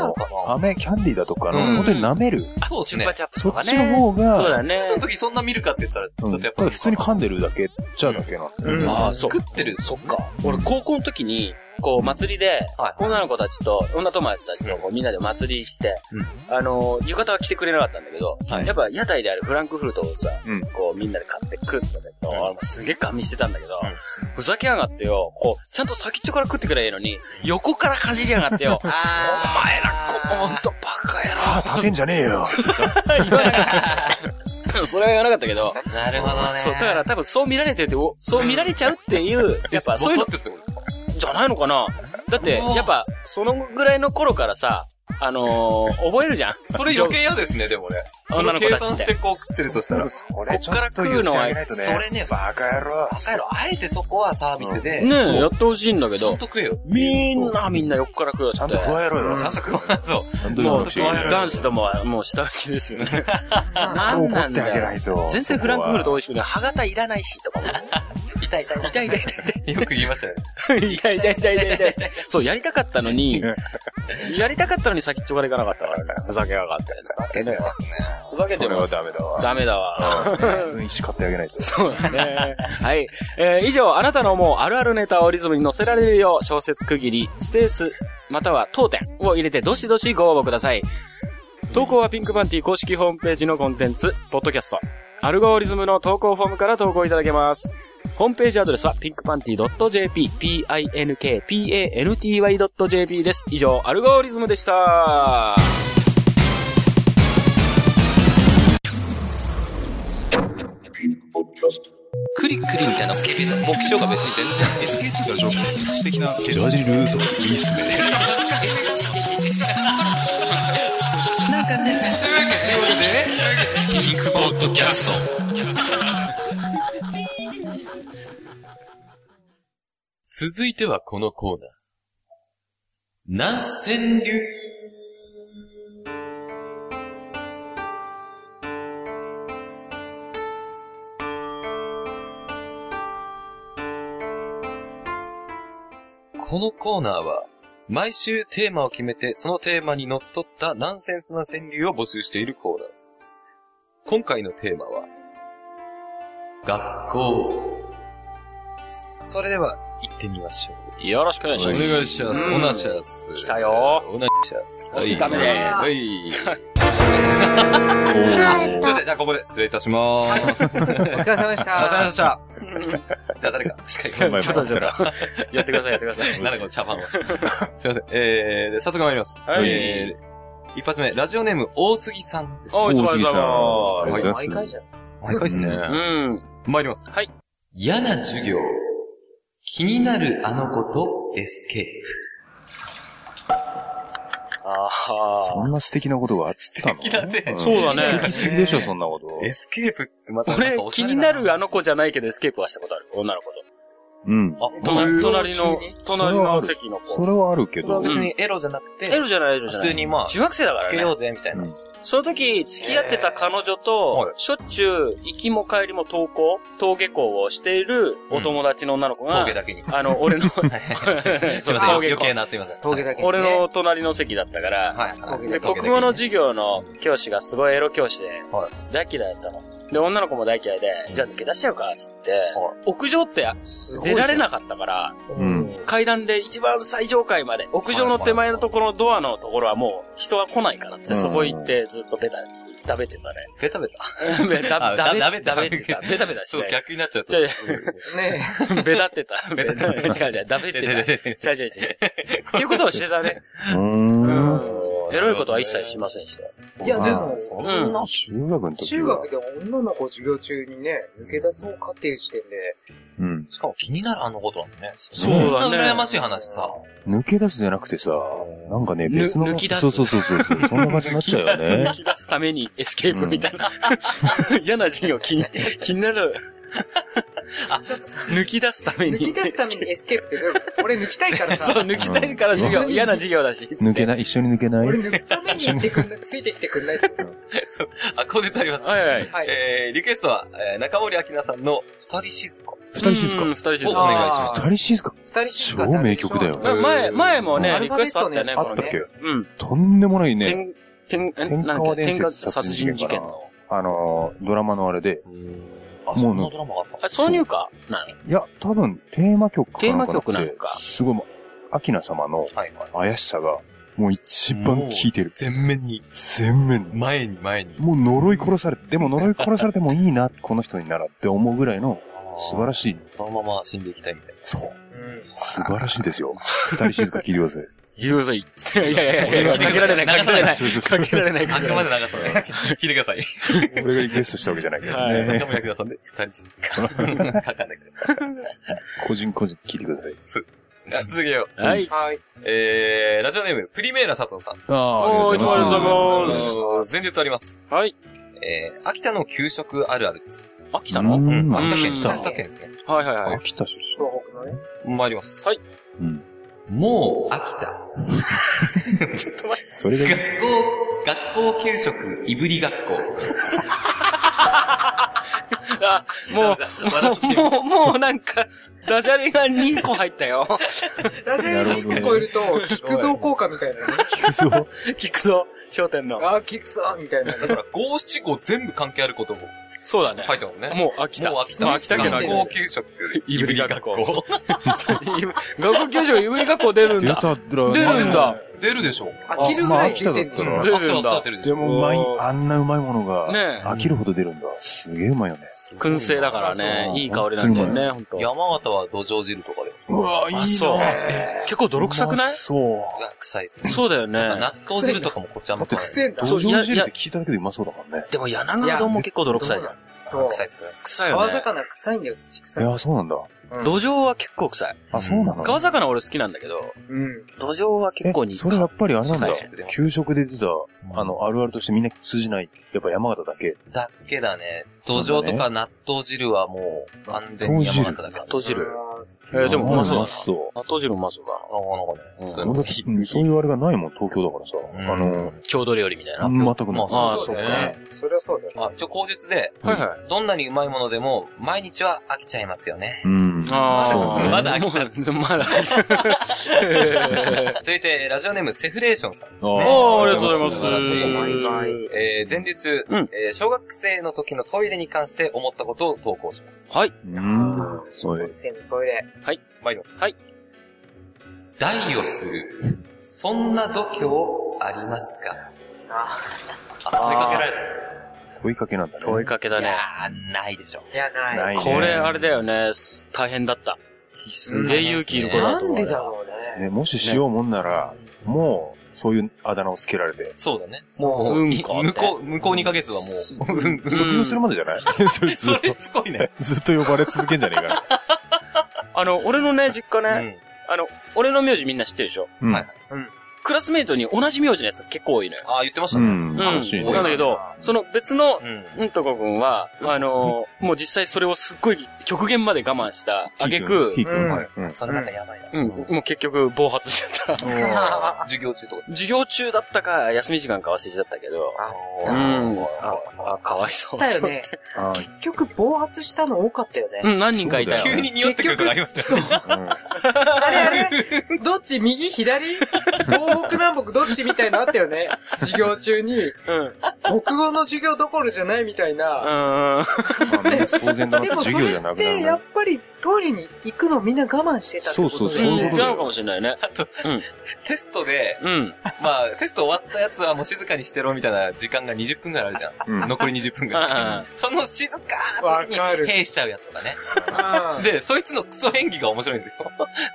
飴、キャンディーだとかの、うん本当に舐める。そうですねそっちとかね。の方が、そうだねそ。の時そんな見るかって言ったら、ちうんょっとやっぱ普通に噛んでるだけじゃだけな。うんああ、そう。食ってる。そっか。俺、高校の時に、こう、祭りではい、女の子たちと、女友達たちと、こう、みんなで祭りして、あの、浴衣は着てくれなかったんだけど、はい。やっぱ屋台であるフランクフルトをさうん、こう、みんなで買って食うんだけど、俺もすげえガン見してたんだけど、ふざけやがってよ、こう、ちゃんと先っちょから食ってくればいいのに、横からかじりやがってよ、お前ら、こほんとバカ野郎。あ、立てんじゃねえよ。それは言わなかったけど、なるほどね。そう、だから多分そう見られてて、おそう見られちゃうっていう、やっぱそういうの分かってってこと。ですかじゃないのかな。だって、やっぱ、そのぐらいの頃からさ、あのー、覚えるじゃん？それ余計嫌ですね、でもね。そ女の子たちって算してこう食ってるとしたら。そこっから食うのは、ねそれね、バカ野郎。バカ野郎、あえてそこはサービスで。え、やってほしいんだけどちゃんと、食えよ。みんなみんな横から食うよって。ちゃんと加えろよ。ちゃんと食う。そう。もう、男子どもはもう下打ちですよね。なんなんだよ。ないと。全然フランクフルト美味しくない。歯型いらないし、とかも。痛い痛い痛い痛い痛いよく言いましたよね。痛い。痛い痛い痛い痛い痛い。そう、やりたかったのに、やりたかったのに先っちょから行かなかったからね。ふざけやがって。ふざけてますね。ふざけそれはてます。ダメだわ。ダメだわ。石買ってあげないと。そうだね。はい。えー以上、あなたの思うあるあるネタをリズムに乗せられるよう、小説区切り、スペース、または当店を入れてどしどしご応募ください。投稿はピンクパンティ公式ホームページのコンテンツ、ポッドキャスト。アルゴリズムの投稿フォームから投稿いただけます。ホームページアドレスは pinkpanty.jp、p-i-n-k-p-a-n-t-y.jp です。以上、アルゴリズムでした。クリクリみたいな目標が別に全然 SK2 から素敵なジャージルーソースいいっすね。ピンクポッドキャスト。続いてはこのコーナー。南川流。このコーナーは、毎週テーマを決めて、そのテーマにのっとったナンセンスな川柳を募集しているコーナーです。今回のテーマは、学校。それでは、行ってみましょう。よろしくお願いしお願ます。いします。うんお願いします。来たよお願いします。はい。ダメねはい。すいません、じゃあここで失礼いたします。お疲れ様でした。ありがとうございました。じゃあ誰か、しっかり先輩ちょっとちょっと。やってください、やってください。なんだこの茶番は。すいません。えー、で、早速参ります。はいえー、一発目、ラジオネーム、大杉さんです、ね。おいつも大杉さん毎回じゃん。毎回ですね。うん。参ります。はい。嫌な授業。気になるあの子とエスケーあそんな素敵なことがあったの？素敵だねんそうだね素敵すぎでしょ、そんなことプ。。エスケープってまたあ。俺、気になるあの子じゃないけどエスケープはしたことある。女の子と。うん。あ、隣隣の隣の席の子。それはあるけど。別にエロじゃなくて、エロじゃない、エロじゃない。普通にまあ、中学生だからね。つけようぜ、みたいな。その時、付き合ってた彼女はと、いしょっちゅう、行きも帰りも登校、登下校をしているお友達の女の子が、峠だけに。あの、俺の、すいません、余計な、すいません。峠だけにね。俺の隣の席だったから、はい。峠で、峠だけ国語の授業の教師がすごいエロ教師で、は大嫌いだったの。で、女の子も大嫌いで、じゃあ抜け出しちゃうか、つって、屋上って出られなかったから、うん。階段で一番最上階まで、屋上の手前のところのドアのところはもう人が来ないからって、うんそこ行ってずっとベタ、ダベってたね。ベタベタ。ベタ、ベ、ダメダベってた。ベタベタしそう。逆になっちゃうと。じゃねあ、ベタってた。ベタ、違う違う、ダベってた。違う違う違う。っていうことをしてたね。うーん。エロいことは一切しませんでした。いや、でも、うん。中学の時中は。学で女の子授業中にね、抜け出そうかっていう時点で、うん。しかも気になるあの子となんだね。そうだねそんな羨ましい話さ。抜け出すじゃなくてさ、なんかね、ぬ別の。抜き出すそうそうそうそう。そんな感じになっちゃうよね 抜。き出すためにエスケープみたいな。嫌な授業気に、気になる。ちょっとさ、抜き出すために。抜き出すためにエスケープってどういうこと俺抜きたいからさ。そう、抜きたいから授業、嫌な授業だし。抜けない？一緒に抜けない？俺抜くためにやってくんない、ついてきてくんないってことあ、後日あります。はいはい。はい。えー、リクエストは、えー、中森明菜さんの二人静か。二人静かうん二人静おか。願いします。二人静か二人静か超名曲だよま前、前もね、リクエストあったよね、あったっけ？うん。とんでもないね。天、天、え天川伝説殺人事件の。あのー、ドラマのあれで。あ、そんなドラマがあったあ、挿入歌？なのいや、多分、テーマ曲かテーマな曲なんかすごい、アキナ様の。怪しさが、もう一番効いてる。全面に、全面に。前に前に。もう呪い殺されて、でも呪い殺されてもいいな、この人にならって思うぐらいの素晴らしい。そのまま死んでいきたいみたいな。そう。うん素晴らしいですよ。二人静か聞いてください。言うぞい。い やいやいやいや、かけられない、かけられない。かけられない、かあく。まで長さね。聞いてください。俺がリクエストしたわけじゃないけどはいね。中森明菜さんで二人静か。書かないから。個人個人聞いてください。あ続けよう。はい。はい。えー、ラジオネーム、プリメーラ佐藤さん。あおーいつもありがとうございますあのー前日あります。はい。えー、秋田の給食あるあるです。秋田の？ううん。ん秋田県、うん秋田県ですね。はいはいはい。秋田出東北のね。参ります。はい。身。うん。もう飽きた。それが学校、学校給食、いぶり学校。あ、もう、もう、もうなんか、ダジャレが2個入ったよ。ダジャレが1個超えると、菊蔵効果みたいなね。聞くぞ。聞くぞ、商店の。あー、菊蔵みたいなね。だから、五七五全部関係あることもそうだね。入ってますね。もう飽きた。もう飽きた。もう飽きたけど学校給食、いぶり学校。学校給食、夢学校出るんだ。出たら出るんだ。出るでしょ。飽きるぐらい出てんでしょまあ。出るんだでしょ。でもうまい、あんなうまいものが、ねえ飽きるほど出るんだ。すげえうまいよね。燻製だからね、いい香りなんだよね。山形は土壌汁とかで。うわいあ、そう。結構泥臭くない？そう。うわ、臭いですね。そうだよね。納豆汁とかもこっちあんまくせんだ。土そういや壌汁って聞いただけでうまそうだもんね。でも柳川丼も結構泥臭いじゃん。そう。臭いですね。臭いよね。川魚臭いんだよ、土い臭い。や、そうなんだ。土壌は結構臭い。あ、そうなの？川魚俺好きなんだけど、うん。土壌は結構に。それやっぱりあれなんだ。給食で出た、あの、あるあるとしてみんな通じない。やっぱ山形だけ？だけだね。土壌とか納豆汁はもう完全に山形だけだ。納豆汁。えー、でもうまそう。納豆汁うまそうだ。なかなかね。そういうあれがないもん、東京だからさ。うんあの、郷土料理みたいな。全くない。まあああ、そううかね。それはそうだよ。まあ、一応口述で、はいはい。どんなにうまいものでも、毎日は飽きちゃいますよね。うん。ああ、そうですねまだ飽きた。まだ飽きた。続いて、ラジオネームセフレーションさんですね。おー、ありがとうございます。素晴らしい毎えー前日、うんえー小学生の時のトイレに関して思ったことを投稿します。はい。うん。そうね。先のトイレ。参ります。はい。代をする。そんな度胸ありますか？ああ、問いかけられた。問いかけなんだね。問いかけだね。いやー、ないでしょ。いや、ない。ないねこれ、あれだよね。す大変だった。すげえ勇気いる子だと思う。なんでだろうね。ね、もししようもんなら、もう、そういうあだ名をつけられて。そうだね。もう、いうんこって向こう、向こう2ヶ月はもう、うん、うん卒業するまでじゃない？それずっそれしつこいね。と、ずっと呼ばれ続けんじゃねえか あの、俺のね、実家うね、ん。あの、俺の名字みんな知ってるでしょ？うんはいクラスメイトに同じ名字のやつ結構多いのよ。あー、言ってましたね。うん。なんだけど、その別の、うん。うんとこくんは、あのー、もう実際それをすっごい極限まで我慢した、あげくヒ、ー君。うんはいうんそれなんかやばいな。うん、もう結局暴発しちゃった。授業中とか。授業中だったか、休み時間か忘れちゃったけど、うあん。あ、あかわいそう。だよね。あ 結局、暴発したの多かったよね。うん、何人かいたよ。急に匂ってくるとかありましたよね。あれあれどっち？右？左？東北南北どっちみたいなのあったよね。授業中に、うん。国語の授業どころじゃないみたいな。うん。まあみんな騒然となってでもそ授業じれゃなくなて、やっぱりトイレに行くのみんな我慢してたってことそうそうだよね。そういうことなのかもしれないね。テストで、うん。まあ、テスト終わったやつはもう静かにしてろみたいな時間が20分ぐらいあるじゃん。うん残り20分ぐらい。その静かな時わかるに、へいしちゃうやつとかね。うんで、そいつのクソ演技が面白いんですよ。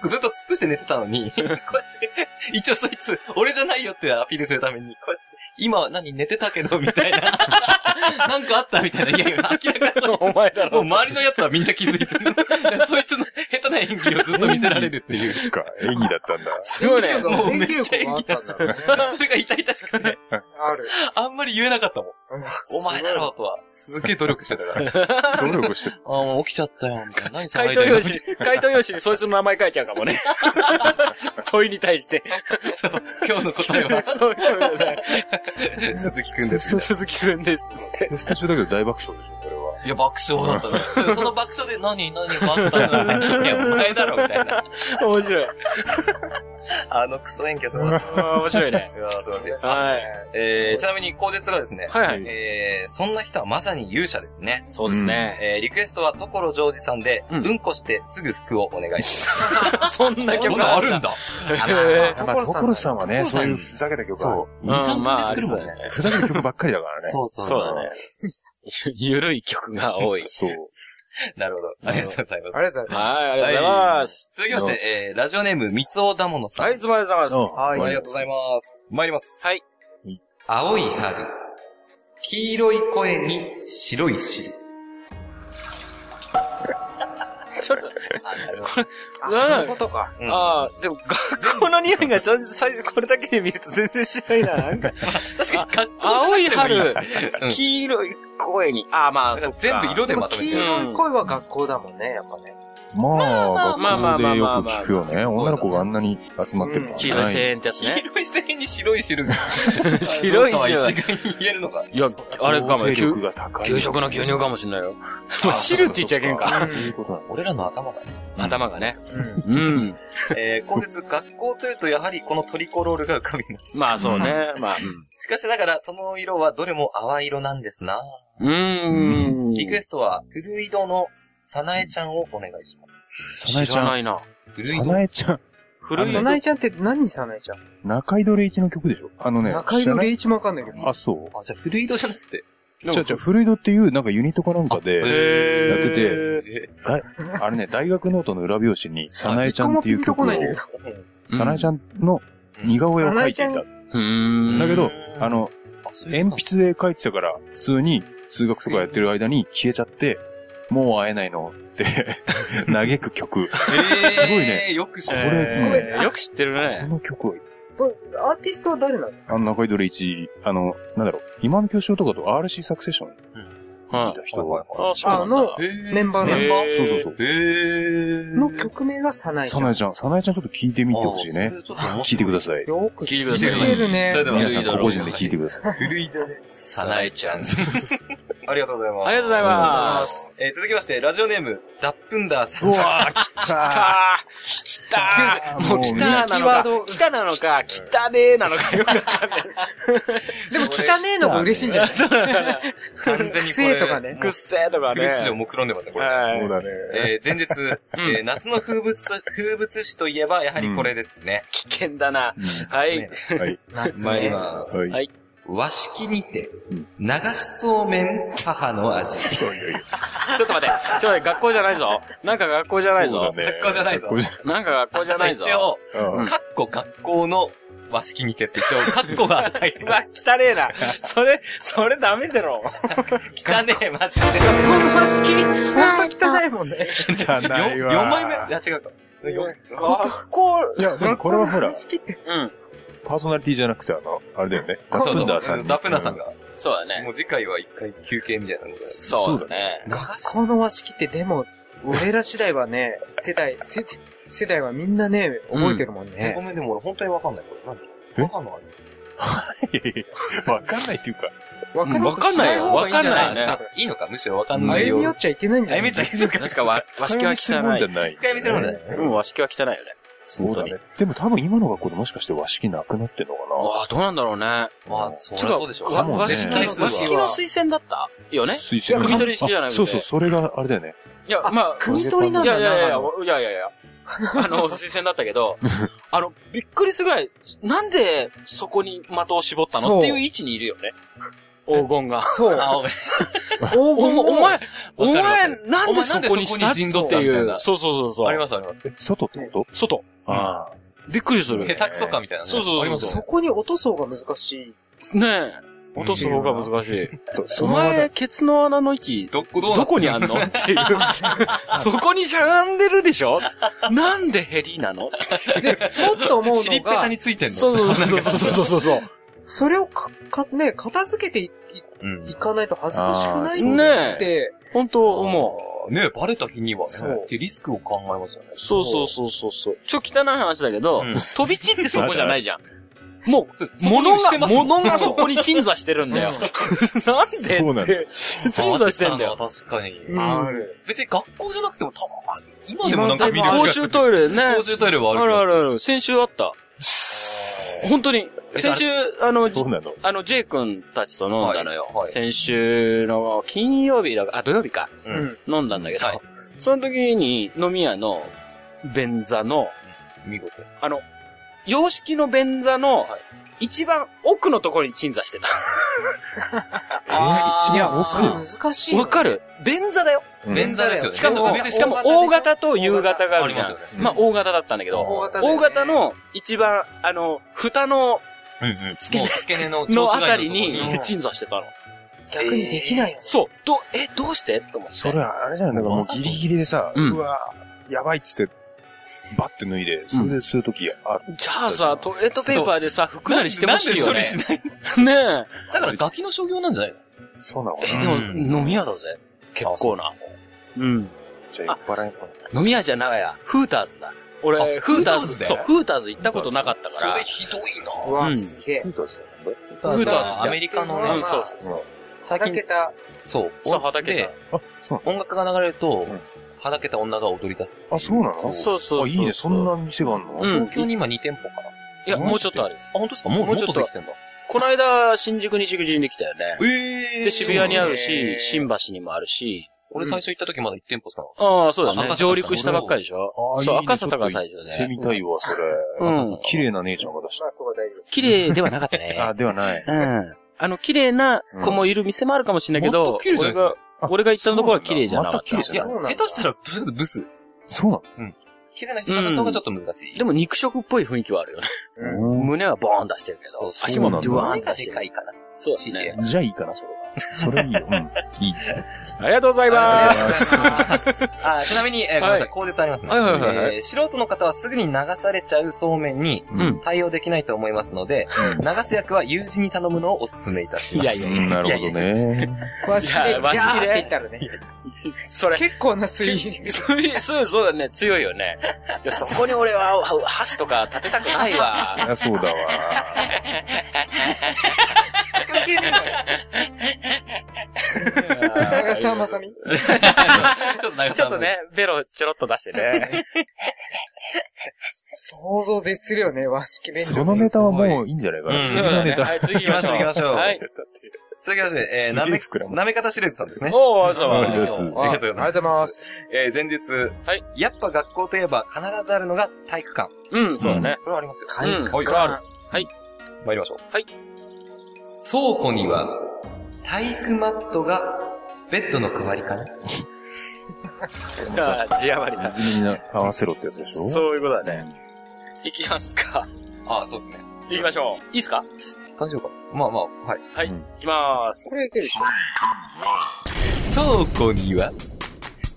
ずっと突っ伏して寝てたのに、こうやって、一応そいつ、俺じゃないよってアピールするために、こうやって、今何寝てたけど、みたいな。なんかあったみたいな。いやいや、明らかにそう お前だもう周りのやつはみんな気づいてる。そいつの下手な演技をずっと見せられるっていう。か、演技だったんだ。すごいね。もう演めっちゃ技力があったんだ。それが痛々しくて、ある。あんまり言えなかったもん。お前だろうとは。すっげえ努力してたから。努力してる。ああ、もう起きちゃったよ、みたいな。何回。答用紙、回答用紙にそいつの名前書いちゃうかもね。問いに対して。今日の答えは、そういうことで 鈴木くんです。鈴木くんですって。テスト中だけど大爆笑でしょ、これは。いや、爆笑だったね。その爆笑で何、何があったのって。いや、お前だろ、みたいな。面白い。あのクソ演技はすごかった。あ ー面白いね。いやー、すごいです。はい。えー、ちなみに、口述がですね、はいはい。えー、そんな人はまさに勇者ですね。そうですね。えー、リクエストは所ジョージさんで、ううんん、こしてすぐ服をお願いします。そんな曲あるんだ。へまあ、所さんはね、そういうふざけた曲はそ、う。2、3まあ分で作るもんね。ふざける曲ばっかりだからね。そうそう。そうだね。ゆるい曲が多い。そう。なるほど。ありがとうございますあ。りがとうございまはい、ありがとうございます。続きまして、えー、ラジオネーム、三つおだものさん。はい、いつもありがとうございます。はいありがとうございます。参ります。はい。青い春。黄色い声に白い汁。ちょっと、これ、す。なそういうことか。うんああ、でも学校の匂いが全然最初これだけで見ると全然しないな。なんか、確かに、学校青い春うん、黄色い声に、ああまあ、全部色でまとめ黄てる。色い声は学校だもんね、やっぱね。まあ、まあまあ学校でよまあまあく聞くよね。女の子があんなに集まってるからね。黄色い声援ってやつ黄ね。色い線に白い汁が。白い汁一概に言えるのか。いや、あれかも給。給食の牛乳かもしんないよ。もう 汁って言っちゃいけんか。そういうことなんだ。俺らの頭がね。頭がね。うん。うん。えー、後日、学校というとやはりこのトリコロールが浮かびます。まあそうね。まあ、うんしかしながら、その色はどれも淡い色なんですな。うーん。リクエストは、古井戸のさなえちゃんをお願いします。知さなえちゃん。らないな。古井戸さなえちゃん。古いさなえちゃんって何さなえちゃん？中井戸礼一の曲でしょ？あのね。中井戸礼一もわかんないけど。あ、そう。あ、じゃあ古井戸じゃなくて？じゃあ、じゃあ、古井戸っていう、なんかユニットかなんかで、やってて、えあれね、大学ノートの裏表紙に、さなえちゃんっていう一個曲を、もピンとこないんだけどさなえちゃんの似顔絵を描いていた。うーん。だけど、あの、あそういう鉛筆で描いてたから、普通に数学とかやってる間に消えちゃって、もう会えないのって、嘆く曲。すごいね。よく知こってる。れ、えーよく知ってるこね。の曲は、これアーティストは誰なの？あの中井戸礼一、あの、なんだろう、今の教師とかと RC サクセッションにうんいた人はいあ。の、メンバーなのメンバーそうそうそう。へー。の曲名がさなえちゃん。さなえちゃん、さなえちゃんちょっと聞いてみてほしいね。聞いてください。よく聞いてください聞いてるね皆さん、個々人で聞いてください。古い戸で。さなえちゃん。ありがとうございます。ありがとうございます。えー続きまして、ラジオネーム、ダップンダーさん。うわー、来来たた来たもう来たなのかキーワード、来たなのか、来たねーなのかよくわかんない。でも汚ねえのが嬉しいんじゃない？完全にこれ。とかねくっせーとかね。苦しいを目論んでますね、これ。はいそうだね。えー前日、えー夏の風物と、風物詩といえば、やはりこれですね。危険だな。はい。ねはい。夏参りね。ます。はい。はい。和式にて、流しそうめん母の味。ちょっと待って。ちょっと待って、学校じゃないぞ。なんか学校じゃないぞ。ね学校じゃないぞなんか学校じゃないぞ。一応、うんかっこ学校の和式にてって一応、かっこが入ってる。うわ、汚ねえな。それ、それダメだろ。汚ねえ、マジで。学校の和式、ほんと汚いもんね。汚いわ。4枚目いや、違うか。よ学校、いや、でもこれはほら和、式って。うん。パーソナリティじゃなくて、あの、あれだよね。ダッそうそう。プンダーさんに。ダップナーさんが。そうだね。もう次回は一回休憩みたいなので。そうだね。学校の和式ってでも、俺ら次第はね、世代、世世代はみんなね、覚えてるもんね。えごめん、でも俺本当にわかんない。これ。え？何母の味。いやいやわかんないっていうか、わかんないよ方がいいんないわかんないいいのかむしろわかんないよ。歩み寄っちゃいけないんじゃない歩み寄っちゃいけない確か和、和式は使いじゃ汚い。ない。一回見せるもんじゃない？うん、和式は汚いよね。そうだね。でも多分今の学校でもしかして和式なくなってんのかわあ、どうなんだろうね。まあ、そうでしょう。和式の、推薦だったよねな推薦組取り式じゃなくてあそうそう、それがあれだよね。いや、まあ、組取りなんいやだいやいやいやいやいやいや。あの、推薦だったけど、あの、びっくりするぐらい、なんでそこに的を絞ったの？っていう位置にいるよね。黄金が。そう。黄お金をお前、お前なんでそこにしたお前なんでそこに陣取っっていう。たみたいなそうそうそうそう。ありますあります。え外ってこ外。とあびっくりする。下手くそかみたいなね。そうそうそうありますよね。そこに落とそうが難しい。ねえ。落とす方が難しい。その話お前、ケツの穴の位置、どこどこにあんの？っていう。そこにしゃがんでるでしょ？なんでヘリなの？もっと思うのが尻っぺたに、ついてんの？そうそうそうそうそうそうそう。それをか、か、ね、片付けていうんいかないと恥ずかしくない。って、本当思う。ねバレた日にはね。そうってリスクを考えますよね。そうそうそうそうそう。ちょ、汚い話だけど、うん飛び散ってそこじゃないじゃん。もう、物が、物がそこに鎮座してるんだよ。なんそうなんだでって、鎮座してんだよ。確かに。ある。別に学校じゃなくてもたまに、今でもなんか見る公衆トイレね。公衆トイレはあるあ。るあるある。先週あった。本当に。先週、あの、あの、ジェイ君たちと飲んだのよ。はいはい先週の金曜日だか、あ、土曜日か。うん。飲んだんだけど、はいその時に飲み屋の便座の、見事。あの、洋式の便座の一番奥のところに鎮座してた。いや、奥難しいよ。わかる？便座だよ。うん便座ですよね。しかも、しかも大型と夕型があるじゃんまあ大型だったんだけど、大型の一番、あの、蓋の、うんうん。付け根。ののあたりに鎮座してたの。逆にできないよね。そう。ど、え、どうして？と思って。それはあれじゃない？だからもうギリギリでさ、うんうわやばいっつって、バッて脱いで、それでするときある。じゃあさ、トイレットペーパーでさ、服なりしてほしいよね。なんでそれし ねだからガキの商業なんじゃないの？そうなのかえ。なえ、でも、うん飲み屋だぜ。結構な。うん。じゃあ酔っ払いの飲み屋じゃないや。フーターズだ。俺、あフーターズ、でそう、フーターズ行ったことなかったから。ひどいなうわ、うんすげえ。フーターズフーターズアメリカのまあねうん、そうそうそう。はだけ、た、そう。そう、はだけでた。あ、そうな音楽が流れるとん、はだけた女が踊り出す。のあ、そうなの？そうそうそう。あ、いいね、そんな店があんの？うん東京に？今2店舗かな。あ、いや、もうちょっとある。本当ですか？もう、もうちょっとできてんだ。この間、新宿西口にできたよね。ええで、渋谷にあるし、新橋にもあるし。俺最初行った時まだ1店舗しかなかっああ、そうだね。上陸したばっかりでしょそう、あいいね赤坂が最初行ってね。みたいわ、それ。うん。綺麗な姉ちゃんが出しまあ、そこは大丈夫です。綺麗ではなかったね。た。あ、ではない。うん。あの、綺麗な子もいる店もあるかもしれないけど全く綺麗、じゃないですか？俺が、俺が行ったところは綺麗じゃなかった。いや、下手したら、どちらかとブスです。そうな綺麗な人探すのがちょっと難しい。でも肉食っぽい雰囲気はあるよね。の胸はボーン出してるけど、足もドゥワーン胸が出してる。でかいかな。そうだね。じゃあいいかな、それは。それいいよ。うん。いい。ありがとうございます。あ、ちなみに、えーごめんなさい、口舌ありますね。はいはいはいはいえー素人の方はすぐに流されちゃうそうめんにうん。対応できないと思いますので、流す役は友人に頼むのをお勧めいたします。いやいやうんなるほどね。和式で、和式でって言ったらね。それ、結構な水そうそう、そうだね、強いよね。いや、そこに俺はは箸とか立てたくないわ。いや、そうだわ。関係ねえのよ。長澤まさみ。ちょっと長ちょっとね、ベロちょろっと出してね。想像でするよね、和式便所。そのネタはもういいんじゃないかな。うん次のネタ。はい、次行きましょう。行きましょうはい。続きまして、えー、すなめ、なめ方しれずさんですね。おー、ありがとうございありがとうます。ございますありがとうございますありがとうございます。えー、前日、はい。やっぱ学校といえば必ずあるのが体育館。うん、そうだね。それはありますよ。体育はい。館はい。参りましょう。はい。倉庫には、体育マットが、ベッドの代わりかな？あー字余りだ。泉に合わせろってやつでしょ？そういうことだね。行きますか。あ、そうですね。行きましょう。いいっすか？大丈夫か？まあまあ、はい。はい。うん行きまーす。これいけるでしょ。倉庫には、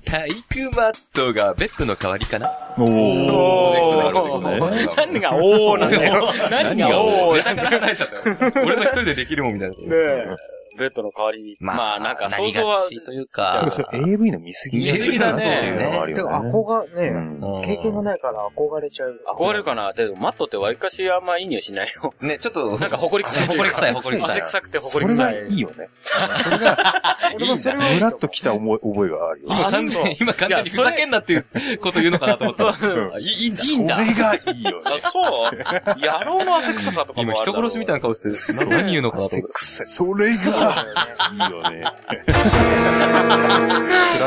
体育マットがベッドの代わりかな？おー。お。何がおー。なんだよ。何がおー。ネタから離れちゃったよ。俺の一人でできるもんみたいな。ねえ。ベッドの代わりに。まあ、なんか想像はなりがちというか、それ AV の見過ぎ見過ぎだねそういうのもあるてか、よね。憧れ、ね、うん経験がないから憧れちゃう。憧れるかな？でも、マットって割かしあんまいい匂いしないよ。ね、ちょっと、なんか、埃臭いというか。埃臭い、埃臭い。汗臭くてそれが埃臭い。いいよね。それが、俺もそれはいいムラっときた思い覚えがあるよ。あ完全に、今完全にふざけんなっていうこと言うのかなと思ったいいいいんだ。いいんだ それがいいよね。あ、そう野郎の汗臭さとかも今人殺しみたいな顔してる。何言うのかなと汗思っ臭い。それがいいよね。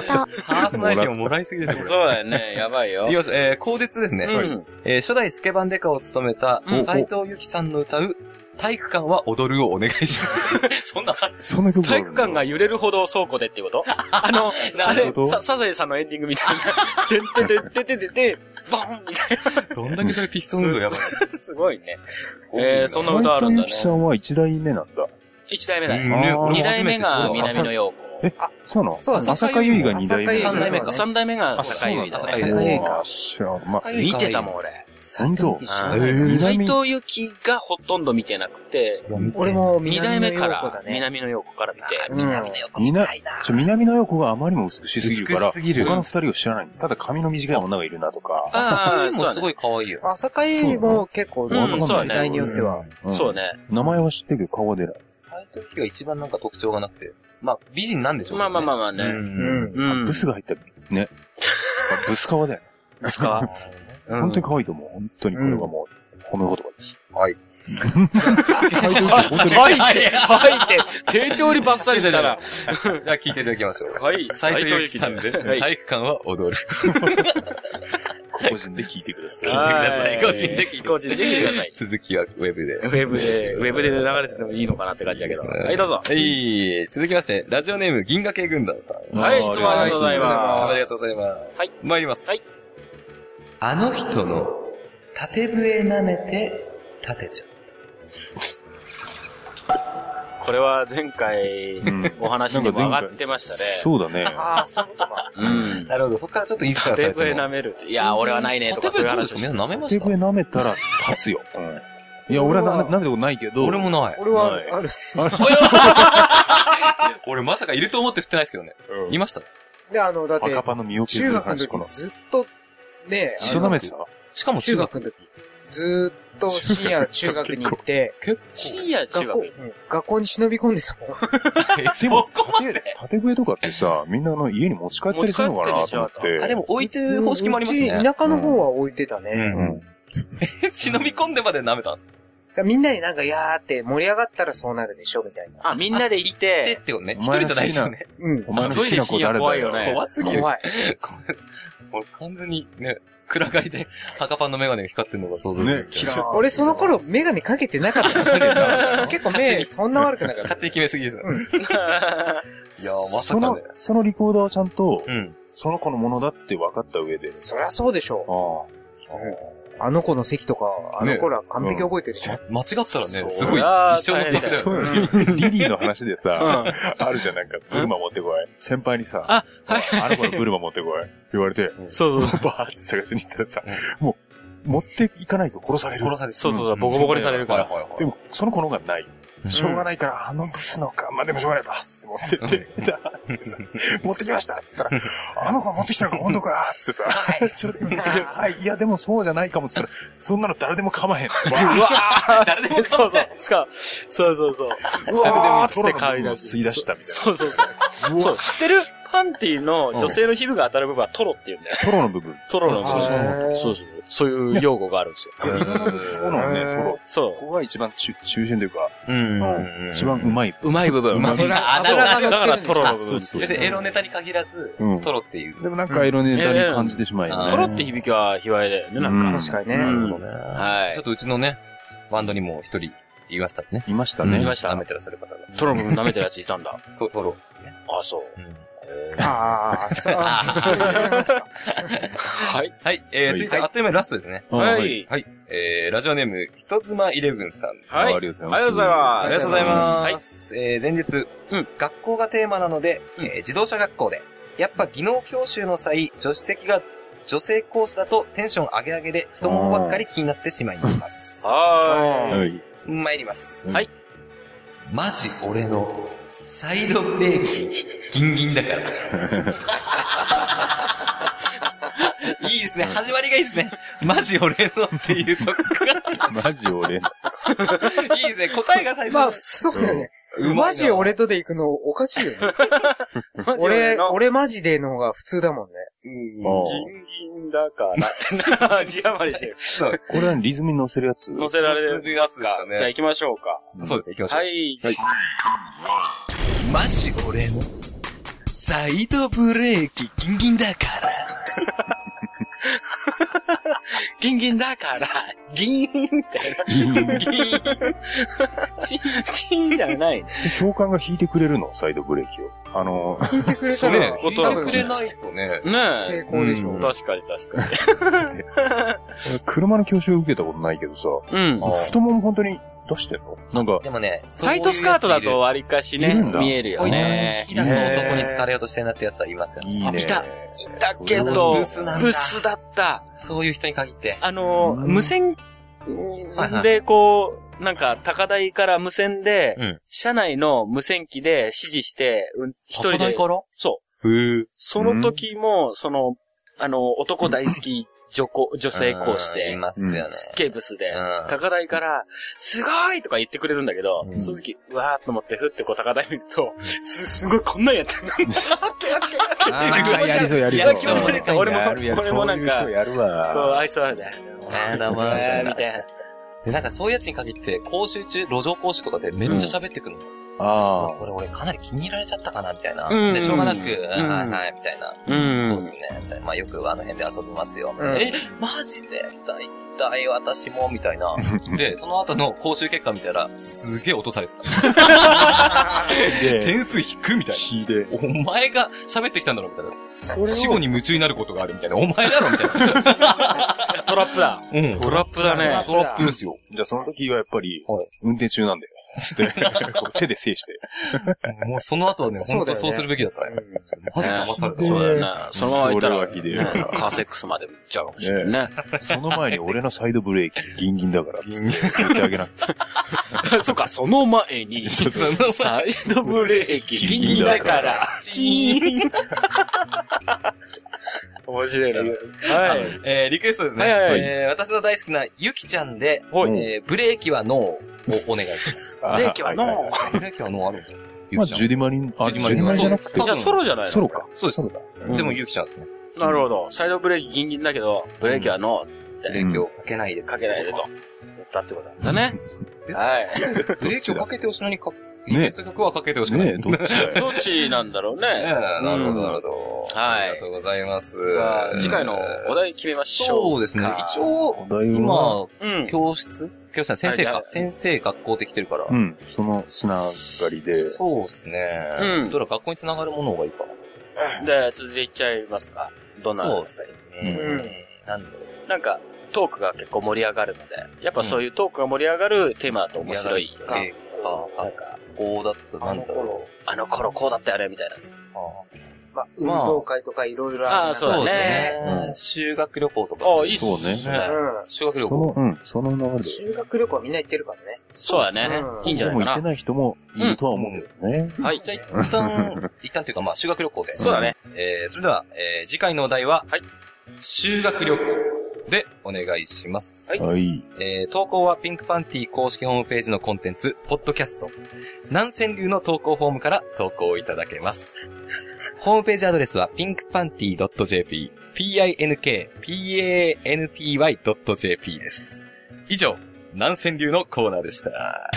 た。パーソナリティをもらいすぎでしょ、これ。そうだよね。やばいよいき。ます。えー、口述ですね。うん。えー、初代スケバンデカを務めたうん斎藤由貴さんの歌う、体育館は踊るをお願いします。そんなそんな曲体育館が揺れるほど倉庫でっていうこと？あの、あれサザエさんのエンディングみたいな。てんてんてんてんてんてん、ボンみたいどんだけそれピストン運動やばい。な。すごいね。えー、そんな歌あるんだね。さんは一代目なんだ。一代目だうんね。二代目が南野陽子。え、そうなの？そう浅香唯が二代目。浅香唯三代目か。三代目が坂井だあね。坂井かあ知らん。まあ、見てたもん、俺。本当？うんへー。斎藤由貴がほとんど見てなくて、俺も二代目か。南の陽子ら。南野陽子から見て、南の陽みな、ちょ、南の陽子があまりにも美しすぎるから、美しすぎる。他の二人を知らない。ただ髪の短い女がいるなとか。ああ、もすごい可愛いよ。朝会も結構、時代によっては。ん。そうね。名前は知ってるけど顔は出ない。斎藤由貴が一番なんか特徴がなくて。まあ、美人なんでしょうまあまあまあまああね。うん。うん。ブスが入った、ね。ブス革だよね。ブスか 本当に可愛いと思う。本当にこれはもう、褒め言葉です。はい。はいって、はいって、丁重にバッサリ出たら。じゃあ聞いていただきましょう。はい、斎藤由貴さんで、はい体育館は踊る。個人で聞いてください。聞いてください。個人で聞いてください。個人で聞いてください。続きはウェブで。ウェブで、ウェブで流れててもいいのかなって感じだけど。はい、どうぞ。はい。続きまして、ラジオネーム、銀河系軍団さん。はい、いつもありがとうございあまりがとうございます。はい。参ります。はい。あの人の、縦笛舐めて、立てちゃう。す。これは前回、お話にも上がってましたね。そうだね。ああ、そういうことか。うん。なるほど、そっからちょっとインスパイアさ縦れてる。笛舐める。いや、俺はないね、とかそういう話をし舐めま手した笛舐めたら立つよ。うん。いや、俺はな舐めたことないけど。俺もない。俺ははい、あるし。俺まさかいると思って振ってないですけどね。うんいました。で、あの、だって赤、パンの身を削中学の時この。ずっと、ね、ずっと舐めてたしかも中学の時、ずーっと深夜中学に行って、深夜中学？校、学。うん学校に忍び込んでたもん。で？も、縦縦笛とかってさ、みんなあの家に持ち帰ったりするのかなと思ってて。あ、でも置いてる方式もありますうね。ち田舎の方は置いてたね。うんうん。忍び込んでまで舐めたんですらみんなになんか、やーって盛り上がったらそうなるでしょ、みたいな。あ、みんなで行っでて、ってことね。お前の一人じゃないですよね。うんお。前の好きな子誰だ怖いよよ。ね怖すぎる。怖い。これもう完全にね、暗がりで赤パンのメガネが光ってるのが想像できる。ねキラー俺その頃メガネかけてなかった んですけど、結構目そんな悪くなかった勝。手に決めすぎですね。いやー、まさそのかね。、そのリコーダーはちゃんと、うん。その子のものだって分かった上で。そりゃそうでしょああ。う。あの子の席とか、あの子ら完璧覚えてるし。間違ったらね、すごい、一生のことだよね。リリーの話でさ、あるじゃん、なんか、ブルマ持ってこい。先輩にさ、あ、あの子のブルマ持ってこい。言われて、そうそう。バーって探しに行ったらさ、もう、持っていかないと殺される。殺されてそうそうそう、ボコボコにされるから。はいはいはいでも、その子の方がない。しょうがないから、あのブスのか、まあ、でもしょうがないば、つって持ってって、だってさ持ってきましたつったら、あの子持ってきたのか、本当かつってさ、それで、はい、いや、でもそうじゃないかも、つったら、そんなの誰でも構わへん。うわ 誰でもそうそう。つか、そうそうそう。うわーっつって買い出す。吸い出したみたいなそうそうそう。そう、知ってる？パンティの女性の皮膚が当たる部分はトロって言うんだよ。トロの部分。トロの部分。そうそう。そういう用語があるんですよ。そうなのね、トロ。そここが一番中中心というか、うん。一番うまい。う。うまい部分。うまいあ油が乗だからトロの部分。別にエロネタに限らずうん、トロっていう。でもなんか色ネタに感じてしまいトロって響きは卑猥だよね、なんか。うん確かにね。はいちょっとうちのね、バンドにも一人いましたね。いましたね。いました舐めてらっしゃる方が。トロの部分舐めてるやついたんだ。そう、トロ。あ、そう。うんああ、そう。はい。はい、えー、続いてあっという間にラストですね。あは。はいはい、えー、ラジオネーム、人妻イレブンさん。はい。ありがとうございますありがとうございます。ありがとうございまはい。す。えー、前日、うん学校がテーマなので、えー自動車学校で、やっぱ技能教習の際、助手席が女性講師だとテンション上げ上げで太ももばっかり気になってしまいます。ははい。参ります。はい。マジ俺のサイドブレーキギンギンだから。いいですね。始まりがいいですね。マジ俺のっていうとこが。マジ俺。いいですね。答えが最初。まあ、そうだよね。マジ俺とで行くのおかしいよね。い。俺、の俺マジでの方が普通だもんね。ギあンギンだから 字余りしてる。そう。これはリズムに乗せるやつ乗せられるやつですかねじゃあ行きましょうか。そうですね。行きましょう。はい。マジ俺のサイドブレーキギンギンだから。ギンギンだから、ギーンってな。ギーン。チン、チンじゃない。教官が引いてくれるの？サイドブレーキを。あの、聞いてくれたそうねら、、聞いてくれないとね。ね成功でしょ。うん確かに確かに。車の教習受けたことないけどさ、うん。太もも本当に出してんの？なんか、でもね、タイトスカートだと割かしねいるん、だ見えるよこいつね。飛騨の男に好かれようとしてんなってやつはいますよ。いいね。いただけど、ブスなんだブスだった。そういう人に限って。あの、うん無線で、こう、なんか、高台から無線で、うん。車内の無線機で指示して、うん一人で、から？そう。へえ。その時も、その、あの、男大好き女子、女性講師うんいで、ますよね。すっげえブスでうん、高台から、すごいとか言ってくれるんだけど、うんその時、うわーっと思って、ふってこう高台見ると、す、すごいこんなんやってんの。あーやりそうやりそう。いや気持ち悪いから俺もやるやる俺もなんかそういう人やるこう、わ。愛想あるね。あーだまあみたいなみたいな。で、なんかそういうやつに限って、講習中、路上講習とかでめっちゃ喋ってくるの。あこれ俺かなり気に入られちゃったかなみたいな。うんで、しょうがなく、んはいはい、みたいな。うんそうですね。みたいなまあよくあの辺で遊びますよ。うんえ、マジで？大体私もみたいな。で、その後の講習結果見たら、すげえ落とされてた。で、点数低くみたい。な。お前が喋ってきたんだろみたいな。それ死後に夢中になることがあるみたいな。お前だろみたいな。トラップだ。うん。トラップだね。トラップですよ。じゃあその時はやっぱりはい、運転中なんだよ。つって、こう手で制して。もうその後はね、本当そうするべきだったね。マジ騙された。そうだよね。そのまま行ったら、カーセックスまで行っちゃうかもしれないね。その前に俺のサイドブレーキギンギンだから、つって言ってあげなくて。そうか、その前に、サイドブレーキ、ギンギンだから、チーン。面白いな。はい。えー、リクエストですね。はいはいはいえー、私の大好きなゆきちゃんで、はいえー、ブレーキはノーをお願いします。ブレーキはノー。ブレーキはノーあるんだ。ゆまあ、きちゃんジュディマリン、あ、ジュディマリンジュディマリンじゃなくてそう、いや、ソロじゃないの？ソロか。そうです。うんでもゆきちゃんですね。なるほど。サイドブレーキギンギンだけど、ブレーキはノーブレーキをかけないで。かけないでと。言ったってことなんだね。はい。ブレーキをかけてほしいのにか、ねね、そういう曲はかけてほしくない。ねえ、どっち。どっちなんだろうええね。なるほど、なるほど。はいありがとうございます。次回のお題決めましょう。そうですね。一お応、今、うん。教室？教室は先生はい。か先生学校で来てるから。うん、そのつながりで、そうですね。うんどれ学校につながるものがいいかな。で、続いていっちゃいますか。どんな？そうですね。うんなんだろう。なんか、トークが結構盛り上がるので、やっぱそういうトークが盛り上がるテーマだと面白いよあね。あ、あ、こうだった、なんだろあの頃こうだったよね、みたいなや。まあ、運動会とかいろいろあるあそうだそうですねね。修学旅行とか。ああ、いいっすそうねね。うん。修学旅その行。、うん、その流れで。修学旅行はみんな行ってるからね。そうだねう。んいいんじゃないかな。でも行ってない人もいるとは思うんだよね。はい。じゃあ一旦、一旦というかまあ修学旅行で。そうだね。えー、それでは、えー、次回のお題は、はい。修学旅行でお願いします。はいはい。えー、投稿はピンクパンティ公式ホームページのコンテンツ、ポッドキャスト。南川流の投稿フォームから投稿いただけます。ホームページアドレスは pinkpanty.jp、p-i-n-k-p-a-n-t-y.jp です。以上、南川流のコーナーでした。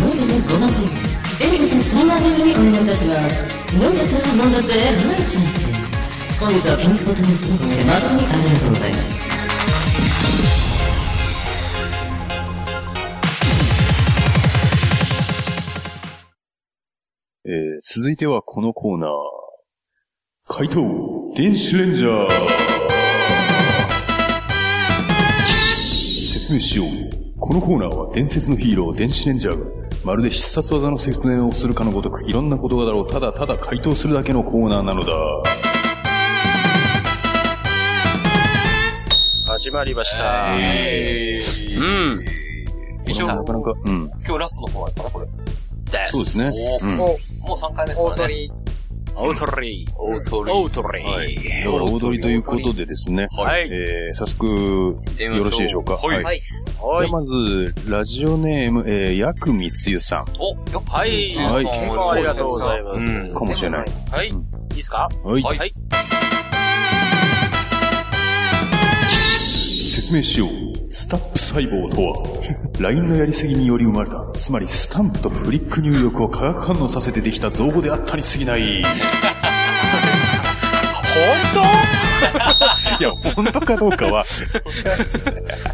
飲んでね、ごまんで。エルビス3万円にお願いいたします。飲んじゃった飲んだぜ、はいちゃん。本日はピンクボトルに続いて誠にありがとうございます。えー、続いてはこのコーナー。怪盗、電子レンジャー。説明しよう。このコーナーは伝説のヒーロー、電子レンジャーが、まるで必殺技の説明をするかのごとく、いろんなことがだろう、ただただ回答するだけのコーナーなのだ。始まりました。うん。以上、なかなか、うん。今日ラストのコーナーですかね、これ。です。そうですね。うん。ももう3回目う、ですからね。オートリー。大鳥オートリー。だから踊りということでですね。はい。えー、早速、よろしいでしょうか？はいはい。はいで。まず、ラジオネーム、えー、ヤクミつゆさん。お、よっはい。はいどうもありがとうございます。うんかもしれない。はい。いいですか？はい。はいはい。説明しよう。スタップ細胞とは、LINE のやりすぎにより生まれた、つまりスタンプとフリック入力を化学反応させてできた造語であったにすぎない。本当？いや、本当かどうかは、ス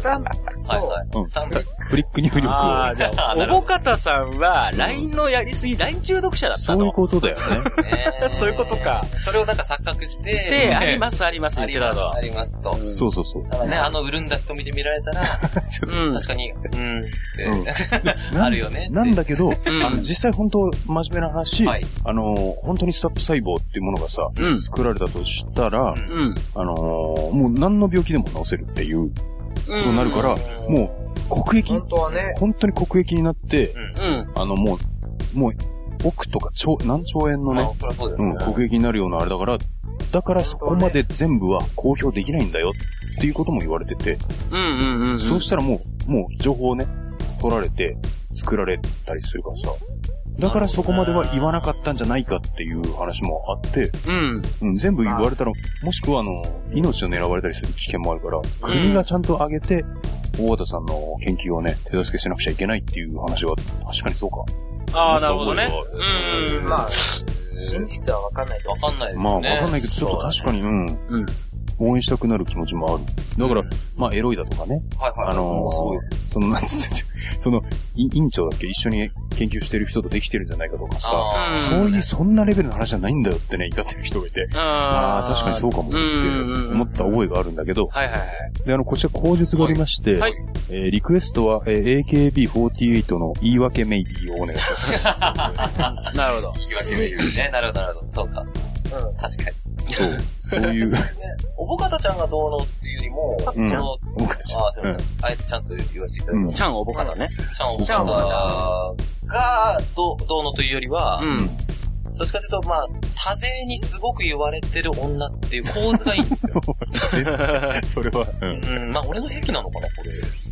タンプと、はいはい。うんスタンプ。フリック入力ああ、を。じゃあ、おぼかたさんは、LINE のやりすぎ、LINE 中毒者だったそういうの。ことだよね。ね そういうことか。それをなんか錯覚して。して、あります、あります、言ってたとあります、あ。りますと。そうそうそう。だからね、あの潤んだ瞳で見られたら、うん。確かに、うん、うん あるよね。なんだけど、んあの実際本当真面目な話、はいあのー、本当にスタップ細胞っていうものがさ、うん作られたとしたら、うんうん。あのー、もう何の病気でも治せるっていうことになるから、うんもう国益、本当はね、本当に国益になって、うん。あのもう、もう、億とか兆、何兆円のねうん。国益になるようなあれだから、だからそこまで全部は公表できないんだよっていうことも言われてて、うんうんうん。そうしたらもう、もう情報をね、取られて作られたりするからさ、だからそこまでは言わなかったんじゃないかっていう話もあって、うん。うん、全部言われたら、もしくはあの、命を狙われたりする危険もあるから、国がちゃんと上げて、大和田さんの研究をね、手助けしなくちゃいけないっていう話は、確かにそうか。ああ、なるほどねうん。まあ、真実はわかんないわかんないですまあ、わね。かんないけど、ちょっと確かに、うん、うん。応援したくなる気持ちもある。だから、まあ、エロいだとかね、はいはい。あのもうすごいです。ー、その、なんつって、その、い院長だっけ一緒に研究してる人とできてるんじゃないかとかさ、そういう、そんなレベルの話じゃないんだよってね、怒ってる人がいて、ああ、確かにそうかもって思った覚えがあるんだけど、はいはいはい。で、あの、こちら口述がありまして、はいえーリクエストは、えー AKB48 の言い訳メイビーをお願いします。なるほど。言い訳で言うね。なるほど、なるほど。そうか。うん。確かに。そう。そういう、おぼかたちゃんがどうのっていうよりも、うんその、僕たち。ああ、すいまうんせん。あえてちゃんと言わせていただきうんます。ちゃんおぼかだね。ちゃんおぼかたが、どう、どうのというよりは、うん。どっちかというと、まあ、多勢にすごく言われてる女っていう構図がいいんですよ。それは、うん。うん、まあ、俺の癖なのかな、これ。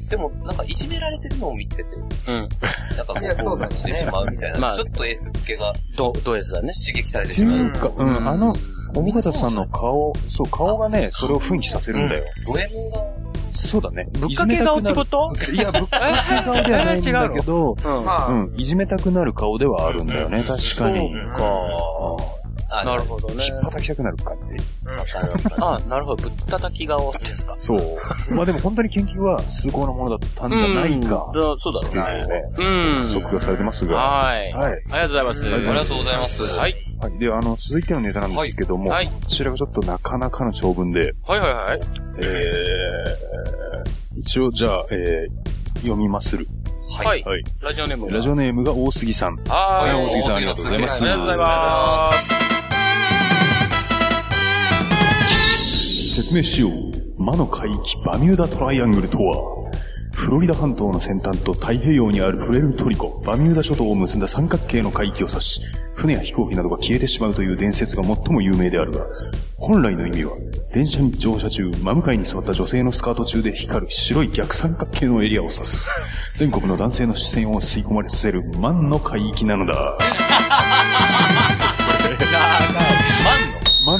でも、なんか、いじめられてるのを見てて、うん。なんかこう、いやそうだよねしてしまうみたいな。まあちょっと S っ気がど、どうやつだね。刺激されてしまう。うか、うん、あの、小方さんの顔、そう、顔がね、それを奮起させるんだよ。ド M が、そうだね。ぶっかけ顔ってこといや、ぶっかけ顔ではないんだけど、うん。まあ、うん、いじめたくなる顔ではあるんだよね、確かに。あなるほどね。引っ叩きたくなる感じ。あなるほど。ぶったたき顔ってやつか。そう。まあでも本当に研究は崇高なものだったんじゃないか、うんだそうだろっていううね。ね、うん。測がされてますが。はい。はい。ありがとうございます。ありありがとうございます。はい。はい。で、あの、続いてのネタなんですけども、はいはいこちらがちょっとなかなかの長文で、はいはいはい。えー、一応じゃあ、えー、読みまする。はい。はい。ラジオネームが。ラジオネームが大杉さん。ははい、い。大杉さんありがとうございます。ありがとうございます。説明しよう。魔の海域バミューダトライアングルとは、フロリダ半島の先端と太平洋にあるフレルトリコ、バミューダ諸島を結んだ三角形の海域を指し、船や飛行機などが消えてしまうという伝説が最も有名であるが、本来の意味は、電車に乗車中、真向かいに座った女性のスカート中で光る白い逆三角形のエリアを指す。全国の男性の視線を吸い込まれさせる万の海域なのだ。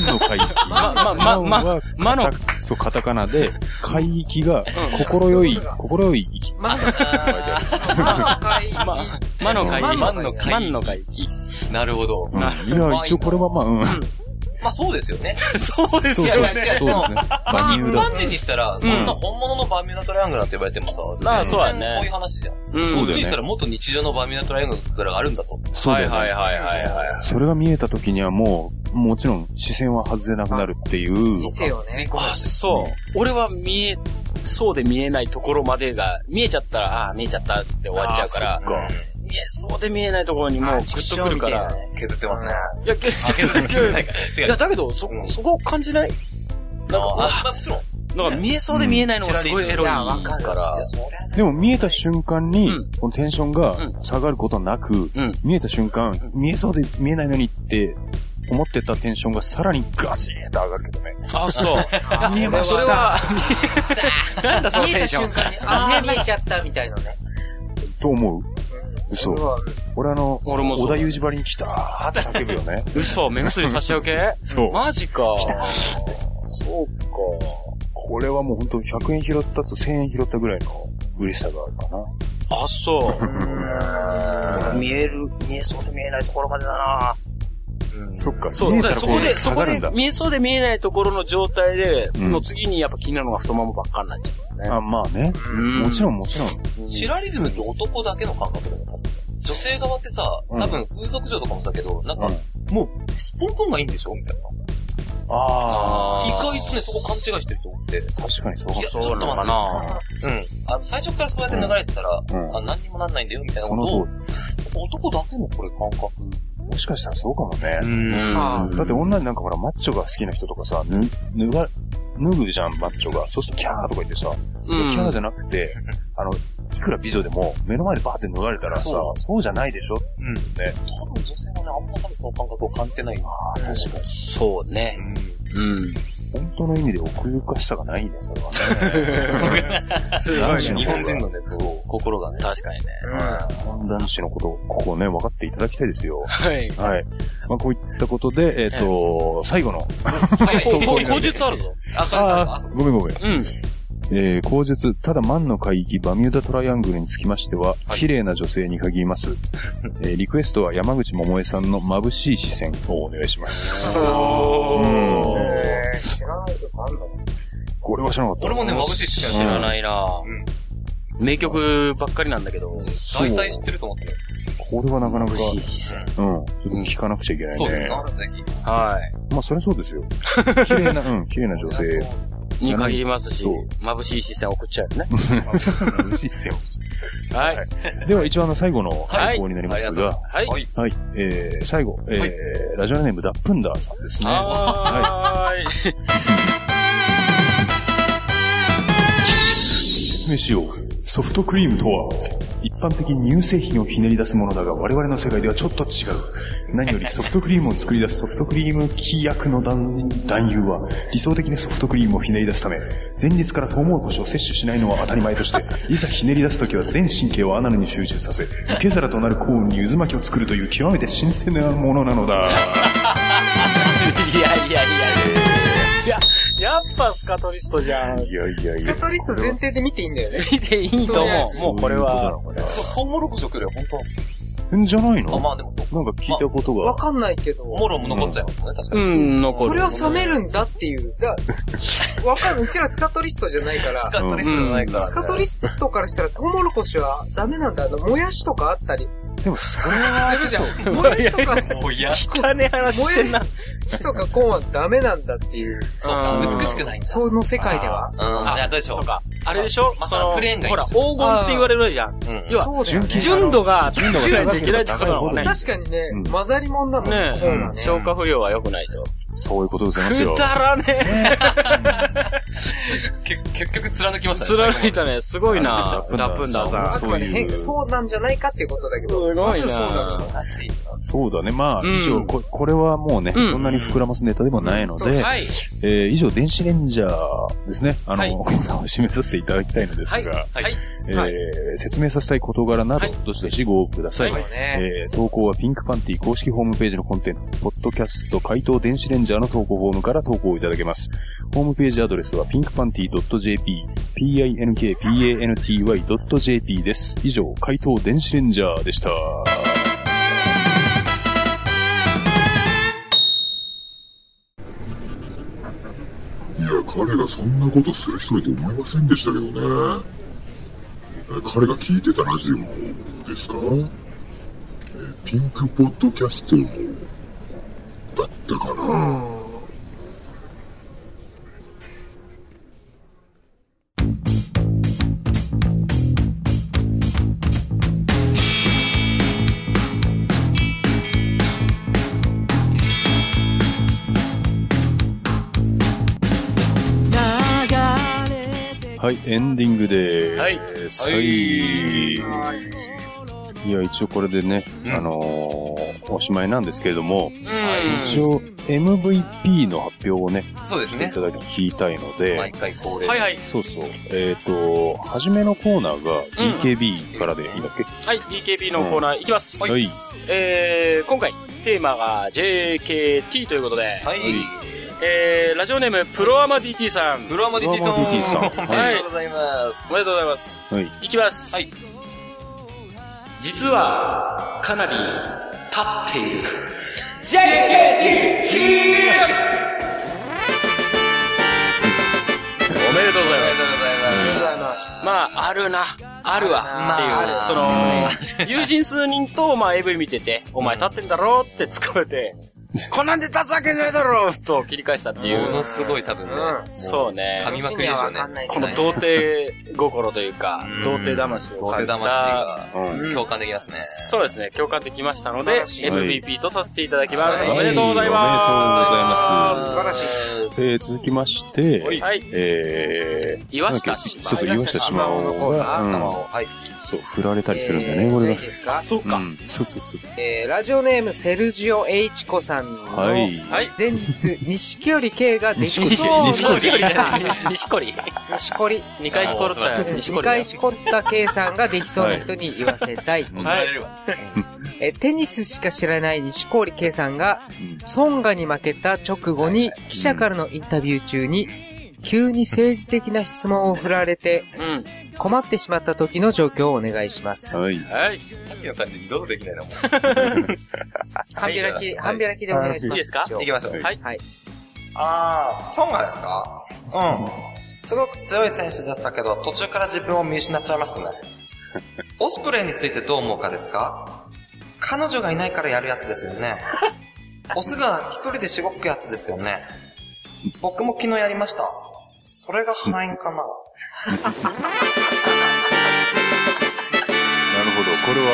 の海域。ま、ま、ま、ま、まの、そう、カタカナで、海域が、心よい、心よい域。まあ、ま、まの海域。万の海域万の海域。なるほど。うんいや、一応これはまあ、うん。まあそうですよね。そうですよそうそう、ですね。バニューダ一般。人にしたら、そんな本物のバミューダトライアングルなんて言われてもさ、まあそうだね全然こういう話じゃん。うんそうだよねこっちにしたらもっと日常のバミューダトライアングルがあるんだと。そうだよね。はいはいはいはい。それが見えた時にはもう、もちろん視線は外れなくなるっていう。姿勢をね。あ、そう。俺は見え、そうで見えないところまでが、見えちゃったら、ああ、見えちゃったって終わっちゃうから、あーそっか見えそうで見えないところにもうグッとくるから。削ってますね。いや、削ってないか。違う。いや、だけど、そ、そこを感じない？なんか、あ、まあもちろん。なんか見えそうで見えないのがすごいエロいいやわかるからでも見えた瞬間にうん、このテンションがうん下がることなく、うん見えた瞬間、見えそうで見えないのにって思ってたテンションがさらにガチーンと上がるけどね。あ、そう。見えましたそれは、なんだその見えたテンション。瞬間に、ああ、見えちゃったみたいなね。と思う嘘俺あの、俺もそう小田裕二張りに来たーって叫ぶよね。嘘、目薬さしちゃう系そうマジか。そうか。これはもう本当100円拾ったと1000円拾ったぐらいの嬉しさがあるかな。あ、そう。見える、見えそうで見えないところまでだなそっか。そう、だそこで、そこで。見えそうで見えないところの状態で、うんの次にやっぱ気になるのが太ももばっかになっちゃうね。あ、まあね。うんもちろんもちろん。シラリズムって男だけの感覚だよね、多分女性側ってさ、多分風俗嬢とかもだけど、なんか、もう、スポンポンがいいんでしょ？みたいな。あ意外とね、そこ勘違いしてると思って。あ。確かにそういや、ちょっそうなのかと待って。なうん。あの、最初からそうやって流れてたら、うんあ何にもなんないんだよ、みたいなことを通、男だけのこれ感覚。り。もしかしたらそうかもね。うんあだって女になんかほら、マッチョが好きな人とかさ、ぬ、脱が、脱ぐじゃん、マッチョが。そうするとキャーとか言ってさ、うんキャーじゃなくて、あの、いくら美女でも、目の前でバーって脱がれたらさ、そそうじゃないでしょ？うん。ね。多分女性はね、あんま多分その感覚を感じてない。ああ、確かに。そうね。うん。本当の意味で奥ゆかしさがないね、それはね。男子の日本人のね、そう、心がね。確かにね。男子のこと、ここね、分かっていただきたいですよ。はい。はい。まあ、こういったことで、えっ、と、最後の、はい、こ こ口述あるぞ。あ、あ、あ、ごめんごめん。うん。えー、口述、ただ万の海域バミューダトライアングルにつきましては、綺麗な女性に限ります。えー、リクエストは山口百恵さんの眩しい視線をお願いします。うん。知らないとかあんの？これは知らなかった。俺もね、眩しい視線知らないな名曲ばっかりなんだけど。大体知ってると思ってる。これはなかなか、眩しい視線。うん。ちょっと聞かなくちゃいけないね。そうですね。はい。まあ、それそうですよ。綺麗な、うん、綺麗な女性。に限りますし眩しい視線送っちゃうよね。眩しい視線を。はい。では、一応あの、最後のはい投稿になりますが、はい。はい。はい。えー、最後、えー、ラジオネームダップンダーさんですね。はーい。説明しよう。ソフトクリームとは、一般的に乳製品をひねり出すものだが、我々の世界ではちょっと違う。何よりソフトクリームを作り出す ソフトクリーム規約の男男優は、理想的にソフトクリームをひねり出すため、前日からトウモロコシを摂取しないのは当たり前として、いざひねり出すときは全神経をアナルに集中させ、受け皿となるコーンに渦巻きを作るという極めて新鮮なものなのだ。いやいやいやじゃ、やっぱスカトリストじゃん。いやいやいや。カトリスト前提で見ていいんだよね。見ていいと思う。もうこれは。トウモロコシを食うよ、本当んじゃないのあ、まあでもそう。なんか聞いたことが。わかんないけど。もろも残っちゃいますもんね、確かに。うん、残る。それは冷めるんだっていう。だわかんない。うちらスカトリストじゃないから。スカトリストじゃないからね。スカトリストからしたらトウモロコシはダメなんだ。あの、もやしとかあったりでもそれは、するじゃん。もやしとか、汚ね話してんな。もやしとかコーンはダメなんだっていう。そうか、美しくないんだ。その世界では。うん、じゃあどうでしょうそうか。あれでしょ？まあその、プレーンがいいほら、黄金って言われるじゃん。うん。要は。純度が高いといけないってことなのね。確かにねうん、混ざりもんなの。ね。消化不良は良くないと。そういうことでございますよく。だらね け結局貫きまえ。したね。貫いたね。すごいな。ダダップンダーさん。あくまでそういう変、そうなんじゃないかっていうことだけど。すごいなそうだね。まあ、うん以上こ、これはもうね、うんそんなに膨らますネタでもないので、はい。えー以上、電子レンジャーですね。あの、はいコーナーを締めさせていただきたいのですが、はい。はい。えー説明させたい事柄など、はいどしどしご応募ください。えー投稿はピンクパンティ公式ホームページのコンテンツ、ポッドキャスト回答電子レンジャーンジャーの投稿フォームから投稿いただけます。ホームページアドレスは pinkpanty.jp、pinkpanty.jp です。以上、回答電子レンジャーでした。いや、彼がそんなことする人だと思いませんでしたけどね。え彼が聞いてたラジオですか？えピンクポッドキャストったかな、はい、エンディングではい。はい。いや、一応これでね、あのーおしまいなんですけれども、うん一応 MVP の発表をね、そうですねいた。だき聞きたいので、毎回恒例。はいはい。そうそう。えっ、と、初めのコーナーが BKB からでいいんだっけ、はい。BKB のコーナーいきます。はい。えー、今回、テーマが JKT ということで、はい。えー、ラジオネーム、プロアマ DT さん。プロアマ DT さん。プロアマ DT さんありがとうございます。おめでとうございます。はい。いきます。はい。実は、かなり、立っている JKT ヒー。おめでとうございます。まあ、あるな。あるわ。っていう、その、友人数人と、まあ、AV 見てて、お前立ってんだろって突っ込めて、こんなんで立つわけないだろと切り返したっていう。ものすごい多分ね。そうね。噛みまくりでしょうね。この童貞心というか、童貞魂を童感じ貞た。魂が共感できますね。そうですね。共感できましたので、素晴らしい MVP とさせていただきます。はいおめでとうございます。おめでとうございます素晴らしい。えー、続きまして、はい。えー、岩下島そうそう、岩下島尾が、うん頭を、はい。そう、振られたりするんだよね、これがいい。ですか？そうか。うん、そうそうそうそう。えーラジオネームセルジオ・エイチコさんの、はい。はい。前日、錦織圭ができ錦そう織錦織じゃない。錦織。錦織。二回しころったよ。錦2織。回しこった圭さんができそうな人に言わせたい。怒られるわ。えーテニスしか知らない錦織圭さんが、うんソンガに負けた直後に記者からのインタビュー中に、急に政治的な質問を振られてうん。困ってしまった時の状況をお願いします。はい。はい。さっきの感じ二度とできないな、もう。半開き、半開きでお願いします。いいですか？一応行きましょう。はい。はい。あー、ソンガですか？うん。すごく強い選手でしたけど、途中から自分を見失っちゃいましたね。オスプレイについてどう思うかですか？彼女がいないからやるやつですよね。オスが一人でしごくやつですよね。僕も昨日やりました。それが敗因かな。なるほど。これは、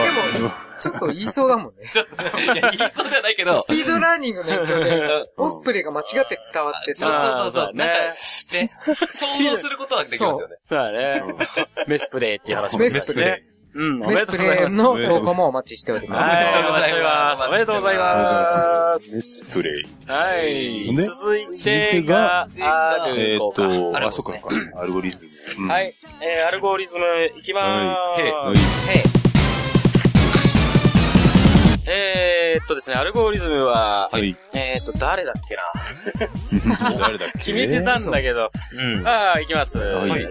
ちょっと言いそうだもんね。いや、言いそうではないけどス。ピードラーニングの影響で、オスプレイが間違って伝わってそうさ、そうそうそう。なんか、ね、想像することはできますよね。そうだね。メスプレイっていう話もメスプレイ。うん、おめメスプでとうございます。レイの投稿もお待ちしております。はい、おめでとうございます。おめでとうございます。メスプレイ。はい。ね続いてが、アえーっルゴか。と、あ、そっかアルゴリズム。うんはい。えー、アルゴリズムいきまはいーす。へいえーっとですね、アルゴリズムは、はい。えーっと、誰だっけな 誰だっけ？決めてたんだけど。うん。ああ、いきます。い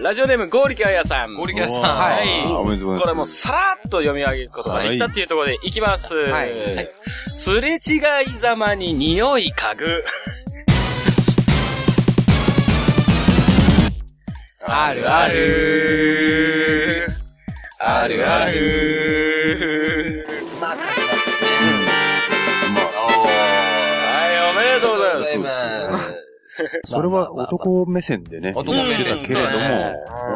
ラジオネーム、ゴーリキャヤさん。ゴリキャさん。はいあーおめでとうございます。これもうさらっと読み上げることができたっていうところでいきます。はいすれ違いざまに匂い嗅ぐ。あるあるあるあるそれは男目線でね、男目線言ってたけれども、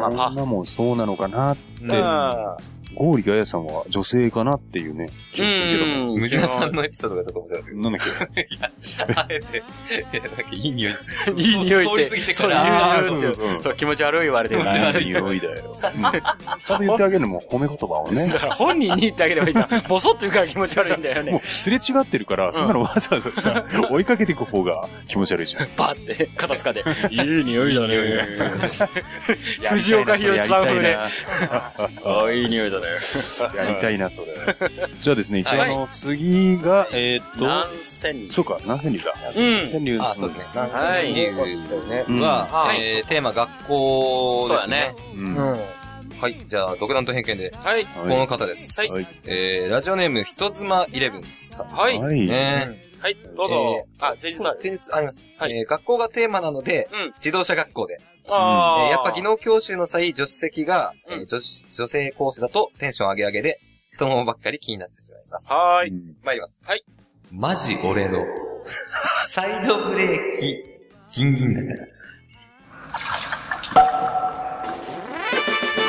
うんまあ、女もそうなのかなって、あゴーリガヤさんは女性かなっていうね、気うがするけども。ん。ムジナさんのエピソードがちょっと面白かったけど。なんだっけ？あえて、いやなんかいい匂い。いい匂いって。通り過ぎてそう、から。そうそうそうそう、気持ち悪い言われてる。いい匂いだよ。うんちゃんと言ってあげるのも褒め言葉をねだ。から本人に言ってあげればいいじゃん。ボソッと言うから気持ち悪いんだよね。もうすれ違ってるから、そんなのわざわざさ、追いかけていく方が気持ち悪いじゃん。バッて、肩つかで。いい匂いだね。藤岡弘さん風で。ああ、いい匂いだね。やりたいな、それ。じゃあですね、一応あの、次が、えーっと、何千人。そうか、何千流だ。うん千流。あ、そうですね。はい理由うんは、はいえー、テーマ学校ですね。そうだね。はい。じゃあ、独断と偏見で、はい。この方です。はい。えー、ラジオネーム、人妻イレブンさん。はい。はい。ねはい、どうぞ。あ、前日ある。前日あります。はいえー学校がテーマなので、うん。自動車学校で。ああ。えーやっぱ技能教習の際、助手席が、えうんー女子女性講師だとテンション上げ上げで、太ももばっかり気になってしまいます。はーい。参ります。はい。マジ俺の、サイドブレーキ、ギンギンだから。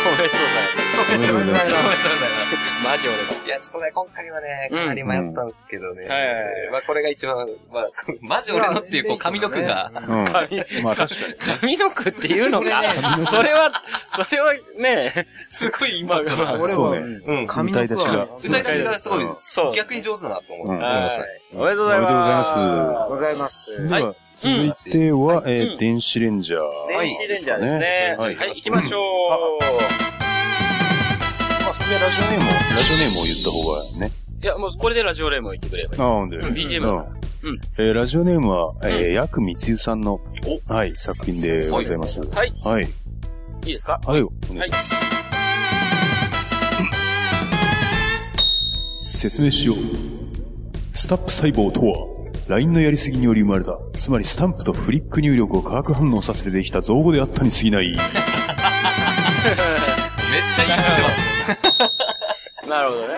おめでとうございます。おめでとうございます。ありがとうございます。マジ俺だ。いや、ちょっとね、今回はね、うんかなり迷ったんですけどね。はいはいはいまあ、これが一番、まあ、マジ俺のっていう、こう、上の句が、うん。髪、まあ確かに。髪の毛っていうのかそれは、それはね、すごいインパクトな。俺は、そうね。うん。髪の毛歌い出しがは、歌い出しがすごい、そう。逆に上手だなと思うん思いましたね。おめでとうございます。おめでとうございますございます。はい続いては、えうんー、電子レンジャー。電子レンジャーですね。ははいい、行きましょう。まあ、それでラジオネームを、ラジオネームを言った方がね。いや、もうこれでラジオレームを言ってくればいい。あなんで。BGM うんうんえーラジオネームは、えー、ヤクミツユさんの、はい、作品でございます。はい。はい。いいですか？はい、お願いします。説明しよう。スタップ細胞とは、LINE のやりすぎにより生まれた、つまりスタンプとフリック入力を化学反応させてできた造語であったに過ぎない。めっちゃ言ってます。なるほどね。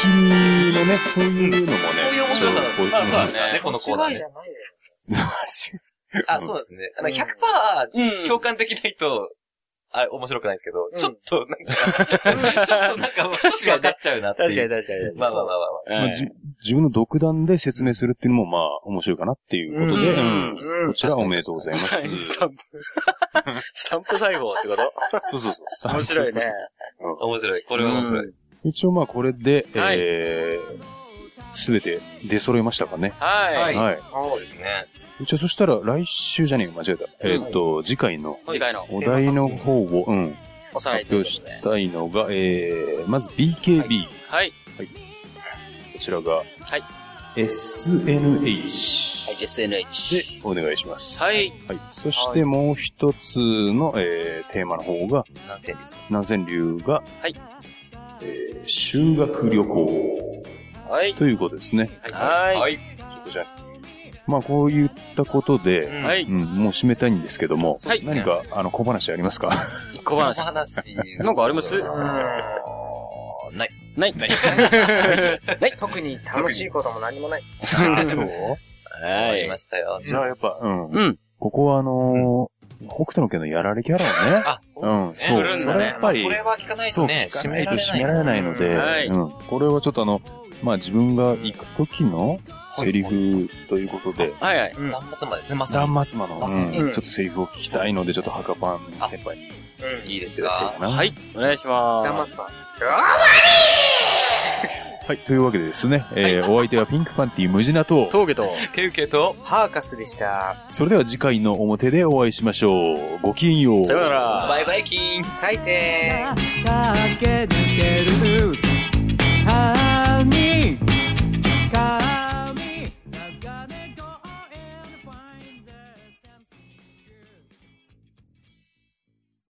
君のね、そういうのもね。そういう面白さだこうまあそうだねね、このコーナーね。間違いじゃない よ。あ、そうですね。あの、うん100%共感できないと、あ、面白くないですけど、んちょっとなんか、ちょっとなんか少し分かっちゃうなっていう。確かに確かに。まあまあまあまあまあ。まあじ自分の独断で説明するっていうのもまあ面白いかなっていうことで、ううんうんこちらおめでとうございます。スタンプ、スタンプ細胞ってこと？そうそうそう。面白いね。面白い。これは面白い。一応まあこれで、はいえー、すべて出揃いましたかね。はい。はいはい。そうですね。一応そしたら来週じゃねえよ、間違えた。えーっと、次回の次回のお題の方を、うん、おさらい発表したいのが、えー、まず BKB。はい。こちらが、はい。SNH はい、SNH。でお願いします。はい。はい。そしてもう一つの、えー、テーマの方が、何千です南千流が、はい。えー、修学旅行はい。ということですね。はい。はい。ちょっとじゃあ、まあこういったことで、うんはい。うん、もう締めたいんですけども、はい何か、あの、小話ありますか？小話。話。なんかあります？ない。ない。ない。特に楽しいことも何もない。あそう？はいありま。したよ。じゃあやっぱ、うん。うん。ここはあのー、北斗の家のやられキャラをね、あ、そうね。そう、んだねそれはやっぱりこ、れは聞かないそう、とね、聞かないと締められないので、はいうん。これはちょっとあの、まあ自分が行く時のセリフということで、はいはい。うん断末魔ですね、まさに。断末魔の、まさにうんちょっとセリフを聞きたいので、ちょっとハカパン先輩にいいですいただきたいかかな。はい。お願いしま黙す。ってた。はい。というわけでですね、えーお相手はピンクパンティ無地なと、峠と、ケウケと、ハーカスでした。それでは次回の表でお会いしましょう。ごきげんよう。さよなら。バイバイキーン最低駆け抜け